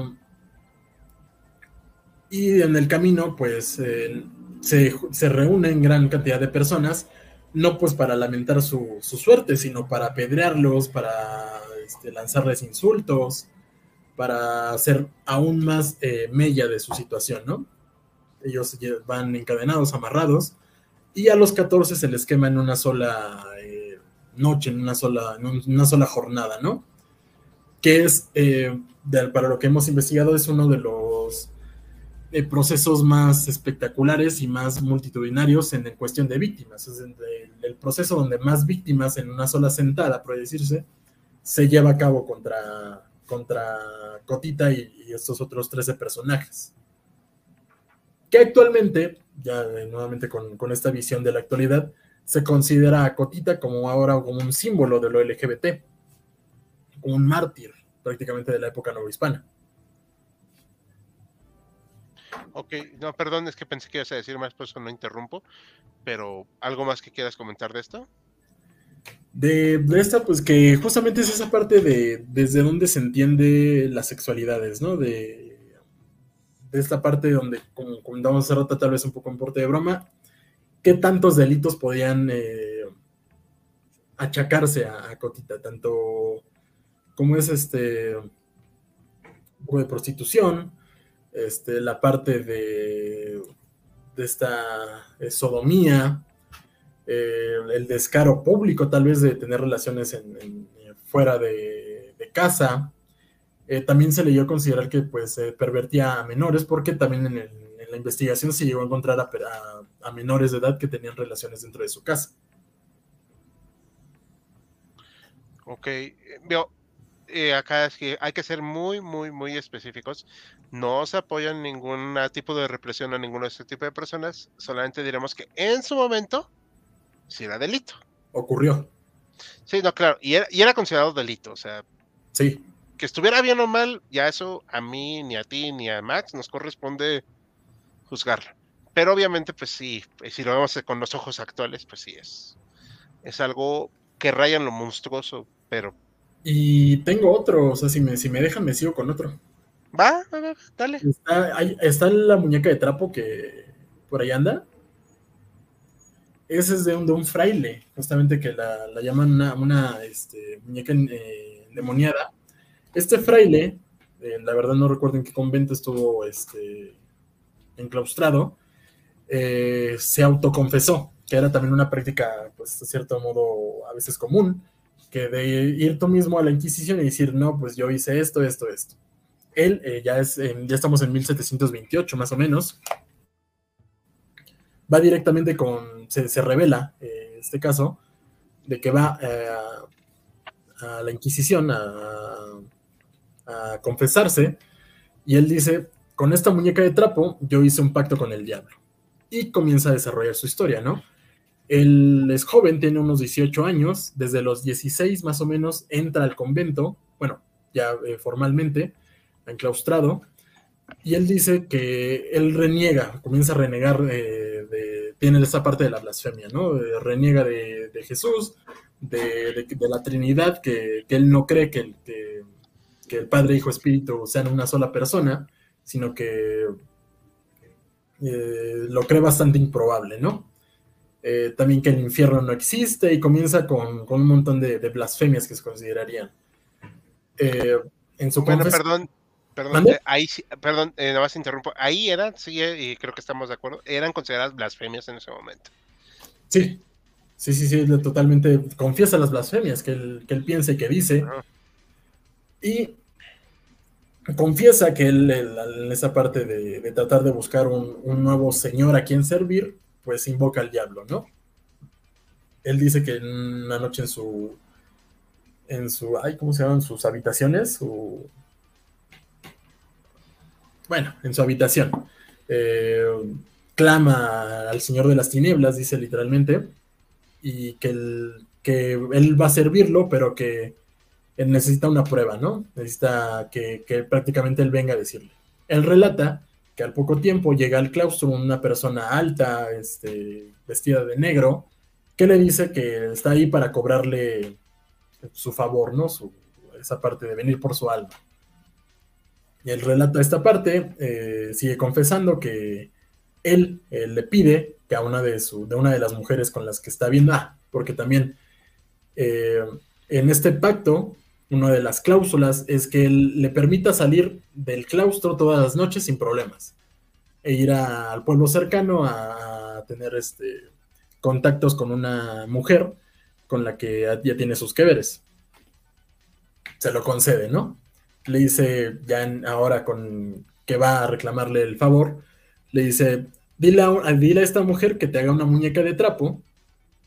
y en el camino, pues, eh, se, reúnen gran cantidad de personas, no pues para lamentar su, suerte, sino para apedrearlos, para este, lanzarles insultos, para hacer aún más eh, mella de su situación, ¿no? Ellos van encadenados, amarrados, y a los 14 se les quema en una sola noche, en una sola, una sola jornada, ¿no? Que es, para lo que hemos investigado, es uno de los eh, procesos más espectaculares y más multitudinarios en, cuestión de víctimas. Es el, proceso donde más víctimas en una sola sentada, por decirse, se lleva a cabo contra, contra Cotita y, estos otros 13 personajes. Que actualmente ya eh, nuevamente con, esta visión de la actualidad, se considera a Cotita como ahora como un símbolo de lo LGBT, como un mártir prácticamente de la época novohispana. Ok, no, perdón, es que pensé que ibas a decir más, por eso no interrumpo, pero ¿algo más que quieras comentar de esto? De, de, esta, pues que justamente es esa parte de desde donde se entiende las sexualidades, ¿no? De de esta parte donde, como comentamos hace rato, tal vez un poco en porte de broma, qué tantos delitos podían eh, achacarse a, Cotita, tanto como es este de prostitución, este, la parte de, de esta eh, sodomía, eh, el descaro público tal vez de tener relaciones en, fuera de, casa. Eh, también se le dio a considerar que pues pervertía a menores porque también en, la investigación se llegó a encontrar a, menores de edad que tenían relaciones dentro de su casa. Ok, veo, acá es que hay que ser muy, muy, muy específicos. No se apoyan ningún tipo de represión a ninguno de este tipo de personas. Solamente diremos que en su momento si era delito. Ocurrió. Sí, no, claro, y era, considerado delito, o sea. Sí. Que estuviera bien o mal, ya eso a mí, ni a ti, ni a Max nos corresponde juzgarlo. Pero obviamente, pues sí, pues, si lo vemos con los ojos actuales, pues sí es. Es algo que raya en lo monstruoso, pero. Y tengo otro, o sea, si me, si me dejan, me sigo con otro. Va, va, va dale. Está, está la muñeca de trapo que por ahí anda. Ese es de un, de un fraile, justamente que la, llaman una, una este, muñeca eh, demoniada. Este fraile, eh, la verdad no recuerdo en qué convento estuvo este, enclaustrado, eh, se autoconfesó, que era también una práctica, pues, de cierto modo, a veces común, que de ir tú mismo a la Inquisición y decir, no, pues yo hice esto, esto, esto. Él, ya, es, ya estamos en 1728 más o menos, va directamente con, se, revela eh, este caso, de que va eh, a la Inquisición a, confesarse, y él dice, con esta muñeca de trapo yo hice un pacto con el diablo. Y comienza a desarrollar su historia, ¿no? Él es joven, tiene unos 18 años, desde los 16 más o menos entra al convento, bueno, ya eh, formalmente, enclaustrado, y él dice que él reniega, comienza a renegar de, tiene esa parte de la blasfemia, ¿no? reniega de, Jesús, de, la Trinidad, que, él no cree que el, que, el Padre, Hijo, Espíritu sean una sola persona, sino que eh, lo cree bastante improbable, ¿no? Eh, también que el infierno no existe y comienza con, un montón de, blasfemias que se considerarían. Eh, en su bueno, perdón, Perdón, eh, ahí perdón, eh, nada más interrumpo. Ahí eran, sí, eh, y creo que estamos de acuerdo, eran consideradas blasfemias en ese momento. Sí, sí, sí, sí, totalmente confiesa las blasfemias que él, que él piensa y que dice. Y confiesa que él, en esa parte de, tratar de buscar un, nuevo señor a quien servir, pues invoca al diablo, ¿no? Él dice que una noche en su, en su, ¿cómo se llaman? Sus habitaciones, su, bueno, en su habitación. Eh, clama al Señor de las Tinieblas, dice literalmente, y que que él va a servirlo, pero que él necesita una prueba, ¿no? Necesita que, prácticamente él venga a decirle. Él relata al poco tiempo llega al claustro una persona alta, este, vestida de negro, que le dice que está ahí para cobrarle su favor, ¿no? Su, esa parte de venir por su alma. Y él relata esta parte, eh, sigue confesando que él, le pide que a una de, su, de una de las mujeres con las que está viendo, ah, porque también eh, en este pacto, una de las cláusulas es que él le permita salir del claustro todas las noches sin problemas e ir al pueblo cercano a, tener este, contactos con una mujer con la que ya tiene sus que veres. Se lo concede, ¿no? le dice, ya ahora con que va a reclamarle el favor, le dice, dile a, dile a esta mujer que te haga una muñeca de trapo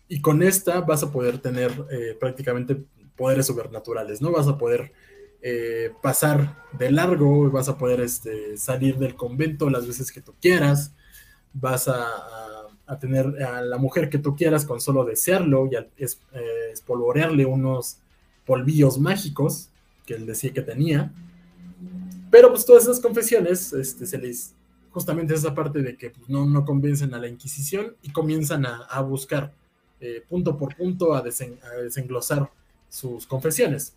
y con esta vas a poder tener eh, prácticamente poderes sobrenaturales, ¿no? Vas a poder eh, pasar de largo, vas a poder este, salir del convento las veces que tú quieras, vas a, tener a la mujer que tú quieras con solo desearlo y es, eh, espolvorearle unos polvillos mágicos que él decía que tenía. Pero pues todas esas confesiones este, se les justamente esa parte de que pues, no, no convencen a la Inquisición y comienzan a, buscar eh, punto por punto a, desenglosar sus confesiones.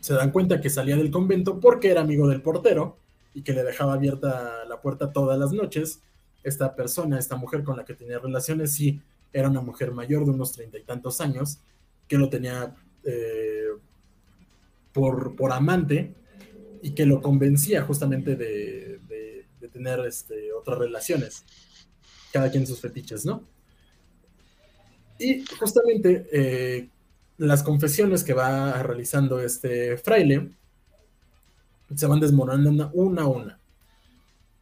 Se dan cuenta que salía del convento porque era amigo del portero y que le dejaba abierta la puerta todas las noches. Esta persona, esta mujer con la que tenía relaciones, sí era una mujer mayor de unos treinta y tantos años, que lo tenía eh, por, por amante y que lo convencía justamente de, tener este, otras relaciones, cada quien sus fetiches, ¿no? Y justamente eh, las confesiones que va realizando este fraile se van desmoronando una a una.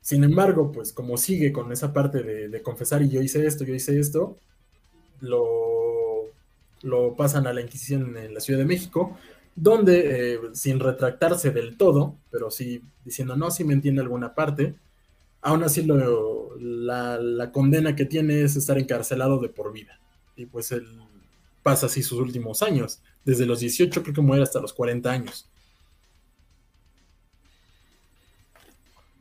Sin embargo, pues como sigue con esa parte de, confesar y yo hice esto, yo hice esto, lo, lo pasan a la Inquisición en la Ciudad de México, donde eh, sin retractarse del todo, pero sí diciendo no, si me entiende alguna parte, aún así lo- la, la condena que tiene es estar encarcelado de por vida. Y pues él pasa así sus últimos años, desde los 18 creo que muere hasta los 40 años.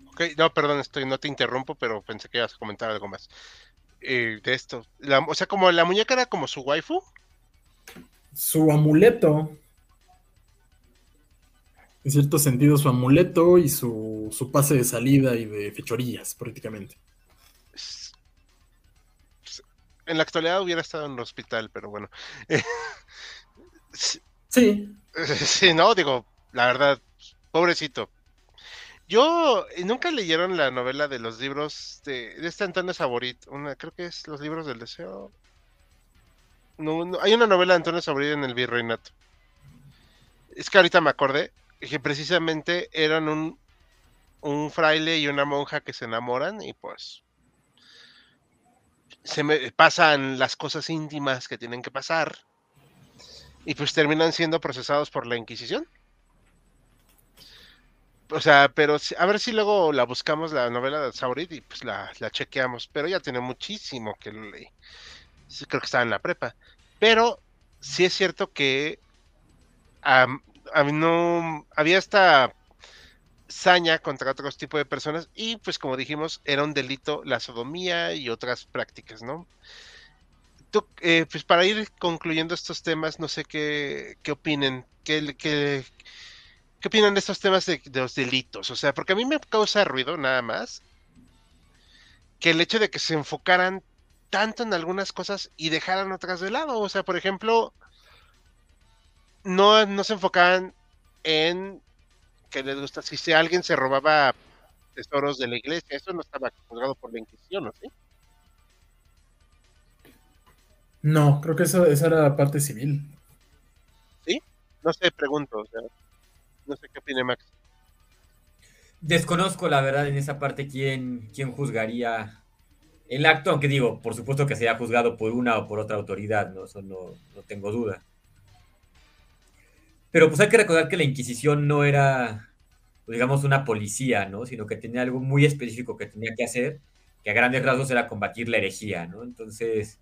Ok, no, perdón, estoy, no te interrumpo, pero pensé que ibas a comentar algo más. Eh, de esto. La- o sea, como la muñeca era como su waifu. Su amuleto, en cierto sentido, su amuleto y su, su pase de salida y de fechorías, prácticamente. En la actualidad hubiera estado en el hospital, pero bueno. Sí, [laughs] Sí, Sí, no, digo, la verdad, pobrecito. Yo, eh, ¿nunca leyeron la novela de los libros de, de este Antonio Saborit? Una, creo que es Los libros del deseo. No, no, hay una novela de Antonio Saborit en el Virreinato. Es que ahorita me acordé que precisamente eran un, un fraile y una monja que se enamoran y pues se me pasan las cosas íntimas que tienen que pasar y pues terminan siendo procesados por la Inquisición. O sea, pero a ver si luego la buscamos la novela de Saurit y pues la, la chequeamos. Pero ya tiene muchísimo que lo leí. Creo que estaba en la prepa. Pero sí es cierto que mí no había esta saña contra otros tipos de personas y pues como dijimos era un delito la sodomía y otras prácticas, ¿no? Tú, eh, pues para ir concluyendo estos temas, no sé qué, qué opinen, qué, qué, qué opinan de estos temas de, de los delitos, o sea, porque a mí me causa ruido nada más que el hecho de que se enfocaran tanto en algunas cosas y dejaran otras de lado, o sea, por ejemplo, no, no se enfocaban en que les gusta, si, si alguien se robaba tesoros de la iglesia, eso no estaba juzgado por la Inquisición, ¿no? ¿Sí? no, creo que eso, esa era la parte civil. No sé, pregunto, o sea, no sé qué opine Max. Desconozco la verdad en esa parte quién, quién juzgaría el acto, aunque digo, por supuesto que sea juzgado por una o por otra autoridad, ¿no? Eso no, no tengo duda. Pero pues hay que recordar que la Inquisición no era, pues, digamos, una policía, ¿no? Sino que tenía algo muy específico que tenía que hacer, que a grandes rasgos era combatir la herejía, ¿no? Entonces,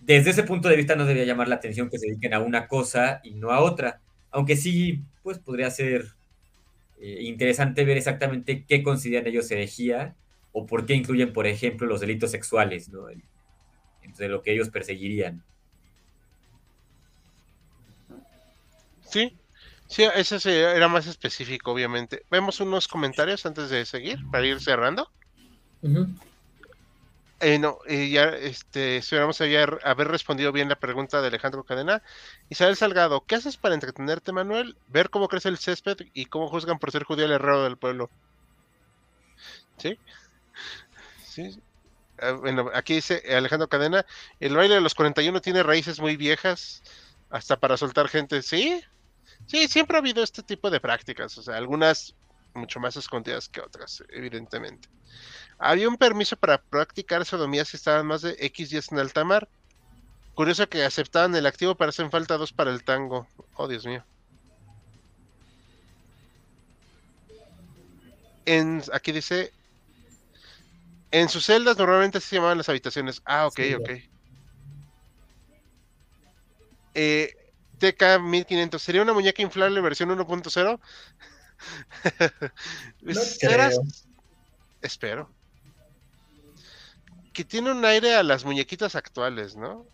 desde ese punto de vista no debería llamar la atención que se dediquen a una cosa y no a otra. Aunque sí, pues podría ser eh, interesante ver exactamente qué consideran ellos herejía o por qué incluyen, por ejemplo, los delitos sexuales, ¿no? Entre lo que ellos perseguirían. Sí, sí, ese era más específico, obviamente. Vemos unos comentarios antes de seguir, para ir cerrando. Eh, no, eh, ya este, esperamos haber, haber respondido bien la pregunta de Alejandro Cadena. Isabel Salgado, ¿qué haces para entretenerte, Manuel? Ver cómo crece el césped y cómo juzgan por ser judío al herrero del pueblo. ¿Sí? Sí. Ah, bueno, aquí dice Alejandro Cadena, el baile de los 41 tiene raíces muy viejas, hasta para soltar gente. ¿Sí? Sí, siempre ha habido este tipo de prácticas, o sea, algunas mucho más escondidas que otras, evidentemente. Había un permiso para practicar sodomía si estaban más de X días en alta mar. Curioso que aceptaban el activo, pero hacen falta dos para el tango. Oh, Dios mío. En, aquí dice, en sus celdas normalmente se llamaban las habitaciones. Ah, ok, Sí, ok. Eh, TK 1500, ¿sería una muñeca inflable versión 1.0? [laughs] No. Espero. Que tiene un aire a las muñequitas actuales, ¿no?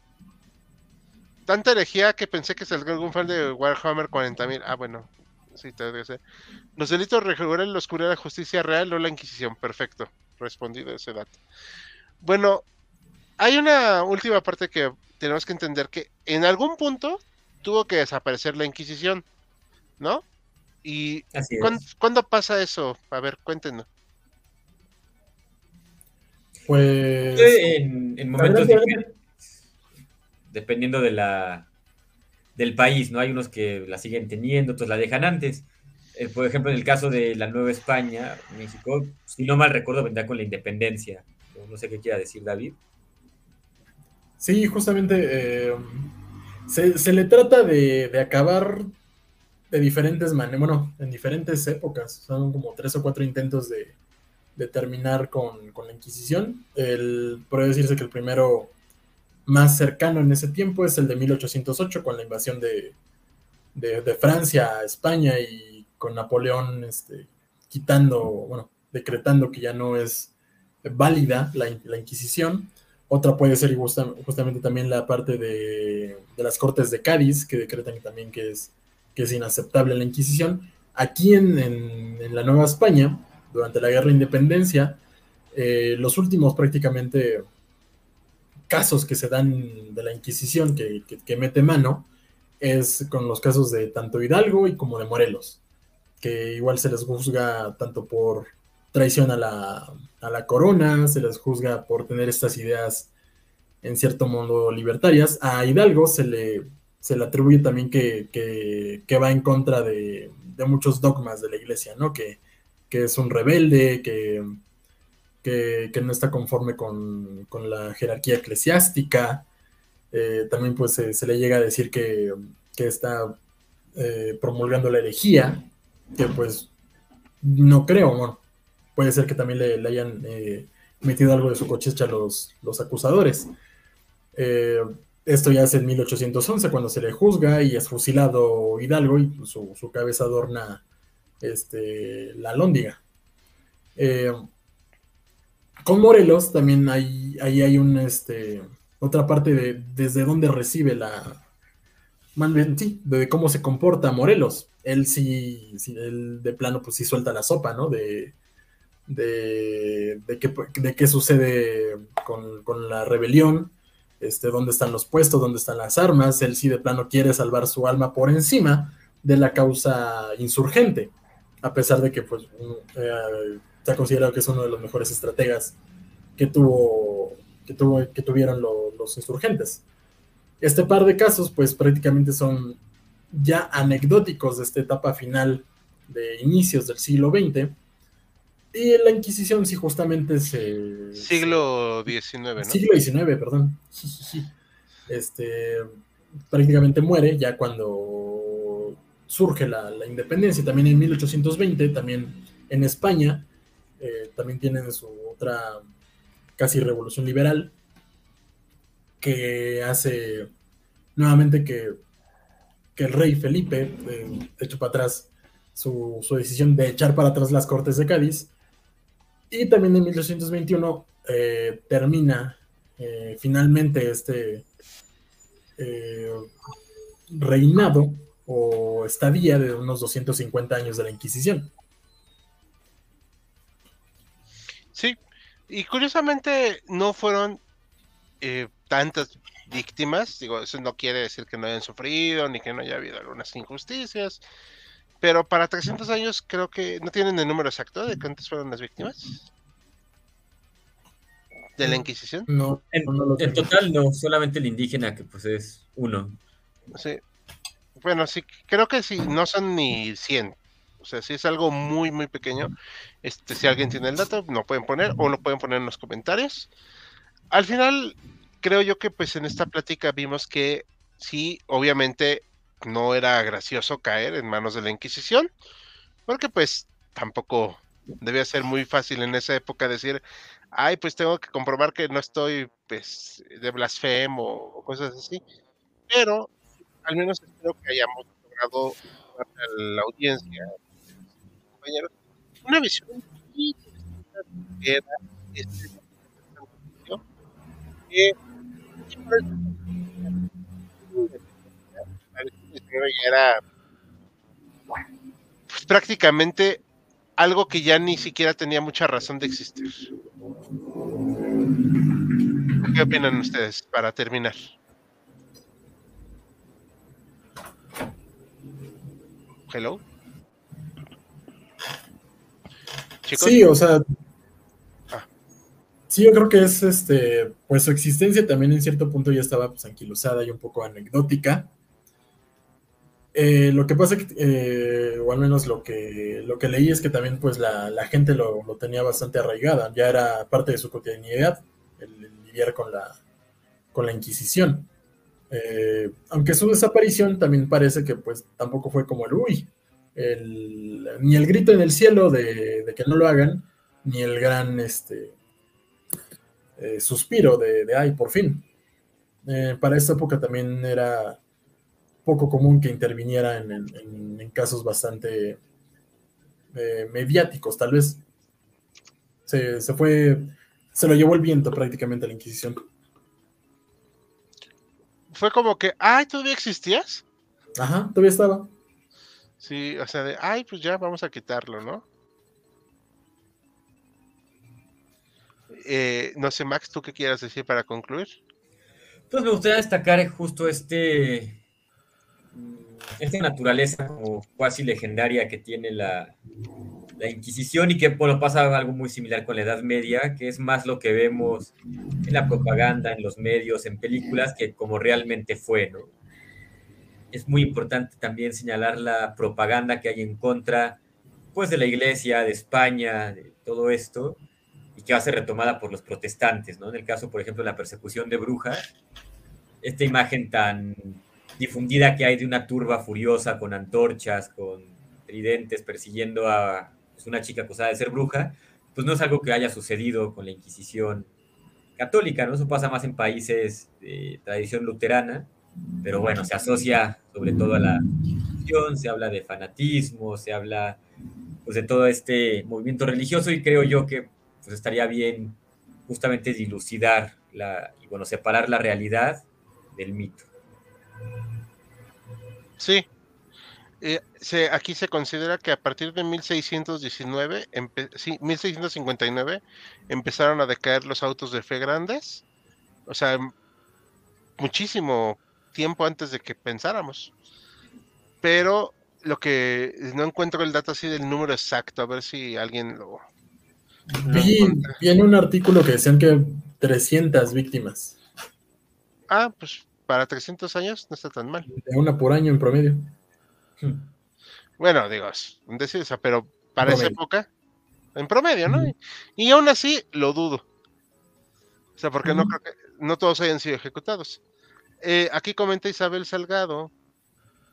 Tanta herejía que pensé que saldría algún fan de Warhammer 40.000. Ah, bueno. Sí, te debe ser. Los delitos regulan la oscuridad de la justicia real o la Inquisición. Perfecto. Respondido ese dato. Bueno, hay una última parte que tenemos que entender que en algún punto tuvo que desaparecer la Inquisición, ¿no? ¿Y Así es. ¿cuándo, cuándo pasa eso? A ver, cuéntenos. Pues. en, en momentos diferentes, dependiendo de la del país, ¿no? Hay unos que la siguen teniendo, otros la dejan antes. Eh, por ejemplo, en el caso de la Nueva España, México, si no mal recuerdo, vendrá con la independencia. No, no sé qué quiera decir David. Sí, justamente eh, se, se le trata de, de acabar de diferentes maneras, bueno, en diferentes épocas. Son como tres o cuatro intentos de, de terminar con, con la Inquisición. El, puede decirse que el primero más cercano en ese tiempo es el de 1808, con la invasión de, de, de Francia a España y con Napoleón este, quitando, bueno, decretando que ya no es válida la, la Inquisición. Otra puede ser justa- justamente también la parte de, las Cortes de Cádiz, que decretan también que es, que es inaceptable la Inquisición. Aquí en, en- en la Nueva España, durante la Guerra de Independencia, eh, los últimos prácticamente casos que se dan de la Inquisición que, que- que mete mano es con los casos de tanto Hidalgo y como de Morelos, que igual se les juzga tanto por traición a la, a la corona, se les juzga por tener estas ideas en cierto modo libertarias. A Hidalgo se le, se le atribuye también que, que- va en contra de, de muchos dogmas de la iglesia, ¿no? Que, que es un rebelde, que, no está conforme con, con la jerarquía eclesiástica. Eh, también pues se, le llega a decir que, que está eh, promulgando la herejía, que pues no creo, bueno, puede ser que también le, hayan eh, metido algo de su cosecha los, los acusadores. Eh, esto ya es en 1811, cuando se le juzga y es fusilado Hidalgo y pues, su, su cabeza adorna este, la lóndiga. Eh, con Morelos también hay, ahí hay un, este, otra parte de desde dónde recibe la, sí, de cómo se comporta Morelos. Él sí, sí, él de plano pues sí suelta la sopa, ¿no? De, de, de, qué, de qué sucede con, con la rebelión, este, dónde están los puestos, dónde están las armas. Él sí de plano quiere salvar su alma por encima de la causa insurgente, a pesar de que pues, eh, se ha considerado que es uno de los mejores estrategas que, tuvo, que, tuvo, que tuvieron lo- los insurgentes. Este par de casos pues prácticamente son ya anecdóticos de esta etapa final de inicios del siglo XX. Y la Inquisición sí justamente se... Siglo XIX, ¿no? Siglo XIX, perdón. Este, prácticamente muere ya cuando surge la, la independencia. También en 1820, también en España, eh, también tienen su otra casi revolución liberal que hace nuevamente que, que el rey Felipe eh, eche para atrás su, su decisión de echar para atrás las Cortes de Cádiz. Y también en 1821 eh, termina eh, finalmente este eh, reinado o estadía de unos 250 años de la Inquisición. Sí, y curiosamente no fueron tantas víctimas, digo, eso no quiere decir que no hayan sufrido ni que no haya habido algunas injusticias, pero para 300 años creo que no tienen el número exacto de cuántas fueron las víctimas de la Inquisición. No, En, no en total no, solamente el indígena que pues es uno. Sí. Bueno, sí, creo que sí, no son ni 100. O sea, sí es algo muy, muy pequeño. Este, si alguien tiene el dato, lo pueden poner o lo pueden poner en los comentarios. Al final, creo yo que pues en esta plática vimos que sí, obviamente no era gracioso caer en manos de la Inquisición, porque pues tampoco debía ser muy fácil en esa época decir, ay, pues tengo que comprobar que no estoy pues de blasfemo o cosas así. Pero al menos espero que hayamos logrado a la audiencia, compañeros, una visión lo que era este que sí, por eso, la versión 19 ya era pues, prácticamente algo que ya ni siquiera tenía mucha razón de existir. ¿Qué opinan ustedes para terminar? Hello. chicos. Sí, o sea. Ah. Sí, yo creo que es este. Pues su existencia también en cierto punto ya estaba pues anquilosada y un poco anecdótica. Eh, lo que pasa eh, o al menos lo que, lo que leí es que también pues la, la gente lo, lo tenía bastante arraigada, ya era parte de su cotidianidad el, lidiar con la, con la Inquisición. Eh, aunque su desaparición también parece que pues tampoco fue como el uy, ni el grito en el cielo de, que no lo hagan, ni el gran este, suspiro de, de, ay, por fin. Para esta época también era poco común que interviniera en, en, en casos bastante eh, mediáticos, tal vez. Se, se, fue, se lo llevó el viento prácticamente a la Inquisición. Fue como que, ay, ¿todavía existías? Ajá, todavía estaba. Sí, o sea, de, ay, pues ya vamos a quitarlo, ¿no? Eh, no sé, Max, ¿tú qué quieras decir para concluir? Pues me gustaría destacar justo este esta naturaleza como cuasi legendaria que tiene la, la Inquisición y que bueno, pasa algo muy similar con la Edad Media, que es más lo que vemos en la propaganda, en los medios, en películas, que como realmente fue, ¿no? Es muy importante también señalar la propaganda que hay en contra, pues, de la Iglesia, de España, de todo esto, y que va a ser retomada por los protestantes, ¿no? En el caso, por ejemplo, de la persecución de brujas, esta imagen tan difundida que hay de una turba furiosa con antorchas, con tridentes persiguiendo a pues, una chica acusada de ser bruja, pues no es algo que haya sucedido con la Inquisición católica, ¿no? Eso pasa más en países de tradición luterana, pero bueno, se asocia sobre todo a la Inquisición, se habla de fanatismo, se habla pues, de todo este movimiento religioso y creo yo que pues, estaría bien justamente dilucidar la, y bueno, separar la realidad del mito. Sí. Eh, se, aquí se considera que a partir de 1619, empe sí, 1659, empezaron a decaer los autos de fe grandes. O sea, muchísimo tiempo antes de que pensáramos. Pero lo que no encuentro el dato así del número exacto, a ver si alguien lo. Vi, vi en un artículo que decían que 300 víctimas. Ah, pues para 300 años no está tan mal. De una por año en promedio. Bueno, digo, decir, o sea, pero para promedio. esa época, en promedio, ¿no? Y, y, aún así lo dudo. O sea, porque no creo que no todos hayan sido ejecutados. Eh, aquí comenta Isabel Salgado.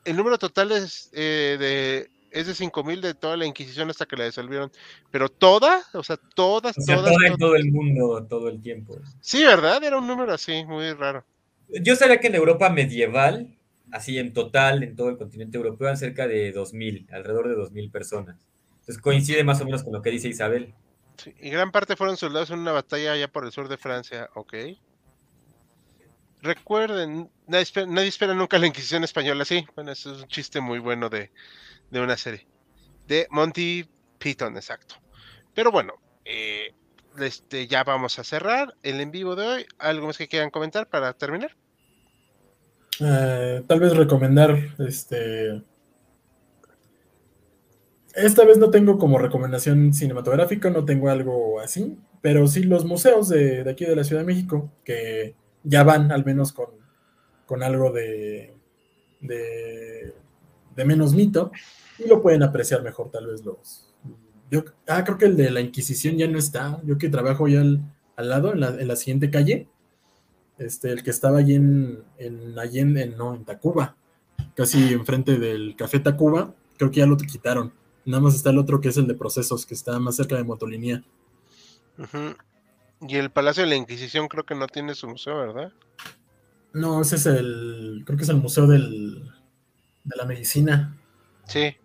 El número total es eh, de es de 5000 de toda la Inquisición hasta que la disolvieron. Pero toda, o sea, todas, o sea, todas. Toda en todo el mundo, todo el tiempo. Sí, ¿verdad? Era un número así, muy raro. Yo sabía que en Europa medieval, así en total, en todo el continente europeo, eran cerca de 2.000, alrededor de 2.000 personas. Entonces coincide más o menos con lo que dice Isabel. Y gran parte fueron soldados en una batalla allá por el sur de Francia, ok. Recuerden, nadie espera, nadie espera nunca la Inquisición española, sí. Bueno, eso es un chiste muy bueno de, de una serie. De Monty Python, exacto. Pero bueno, eh, este, ya vamos a cerrar el en vivo de hoy. ¿Algo más que quieran comentar para terminar? Uh, tal vez recomendar este. Esta vez no tengo como recomendación cinematográfica, no tengo algo así, pero sí los museos de, aquí de la Ciudad de México, que ya van al menos con, algo de menos mito, y lo pueden apreciar mejor tal vez los, yo, ah, creo que el de la Inquisición ya no está. Yo que trabajo ya al, al lado, en la, en la, siguiente calle. Este, el que estaba allí en, en Allende, no, en Tacuba, casi enfrente del Café Tacuba, creo que ya lo quitaron. Nada más está el otro que es el de procesos, que está más cerca de Motolinía. Uh -huh. Y el Palacio de la Inquisición creo que no tiene su museo, ¿verdad? No, ese es el, creo que es el Museo del, de la Medicina. Sí.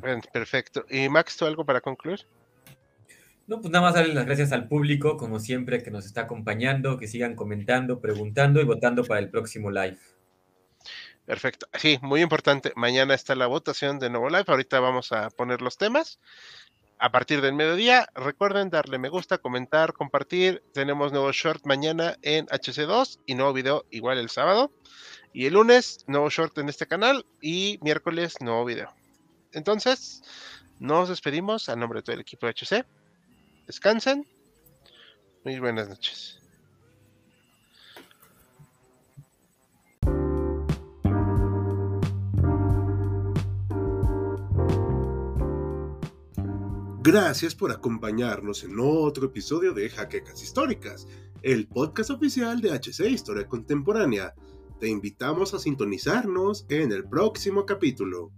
Perfecto. ¿Y Max, tú algo para concluir? No, pues nada más darle las gracias al público, como siempre, que nos está acompañando, que sigan comentando, preguntando y votando para el próximo live. Perfecto. Sí, muy importante. Mañana está la votación de nuevo live. Ahorita vamos a poner los temas. A partir del mediodía, recuerden darle me gusta, comentar, compartir. Tenemos nuevo short mañana en HC2 y nuevo video igual el sábado. Y el lunes, nuevo short en este canal y miércoles, nuevo video. Entonces, nos despedimos a nombre de todo el equipo de HC. Descansen. Muy buenas noches. Gracias por acompañarnos en otro episodio de Jaquecas Históricas, el podcast oficial de HC Historia Contemporánea. Te invitamos a sintonizarnos en el próximo capítulo.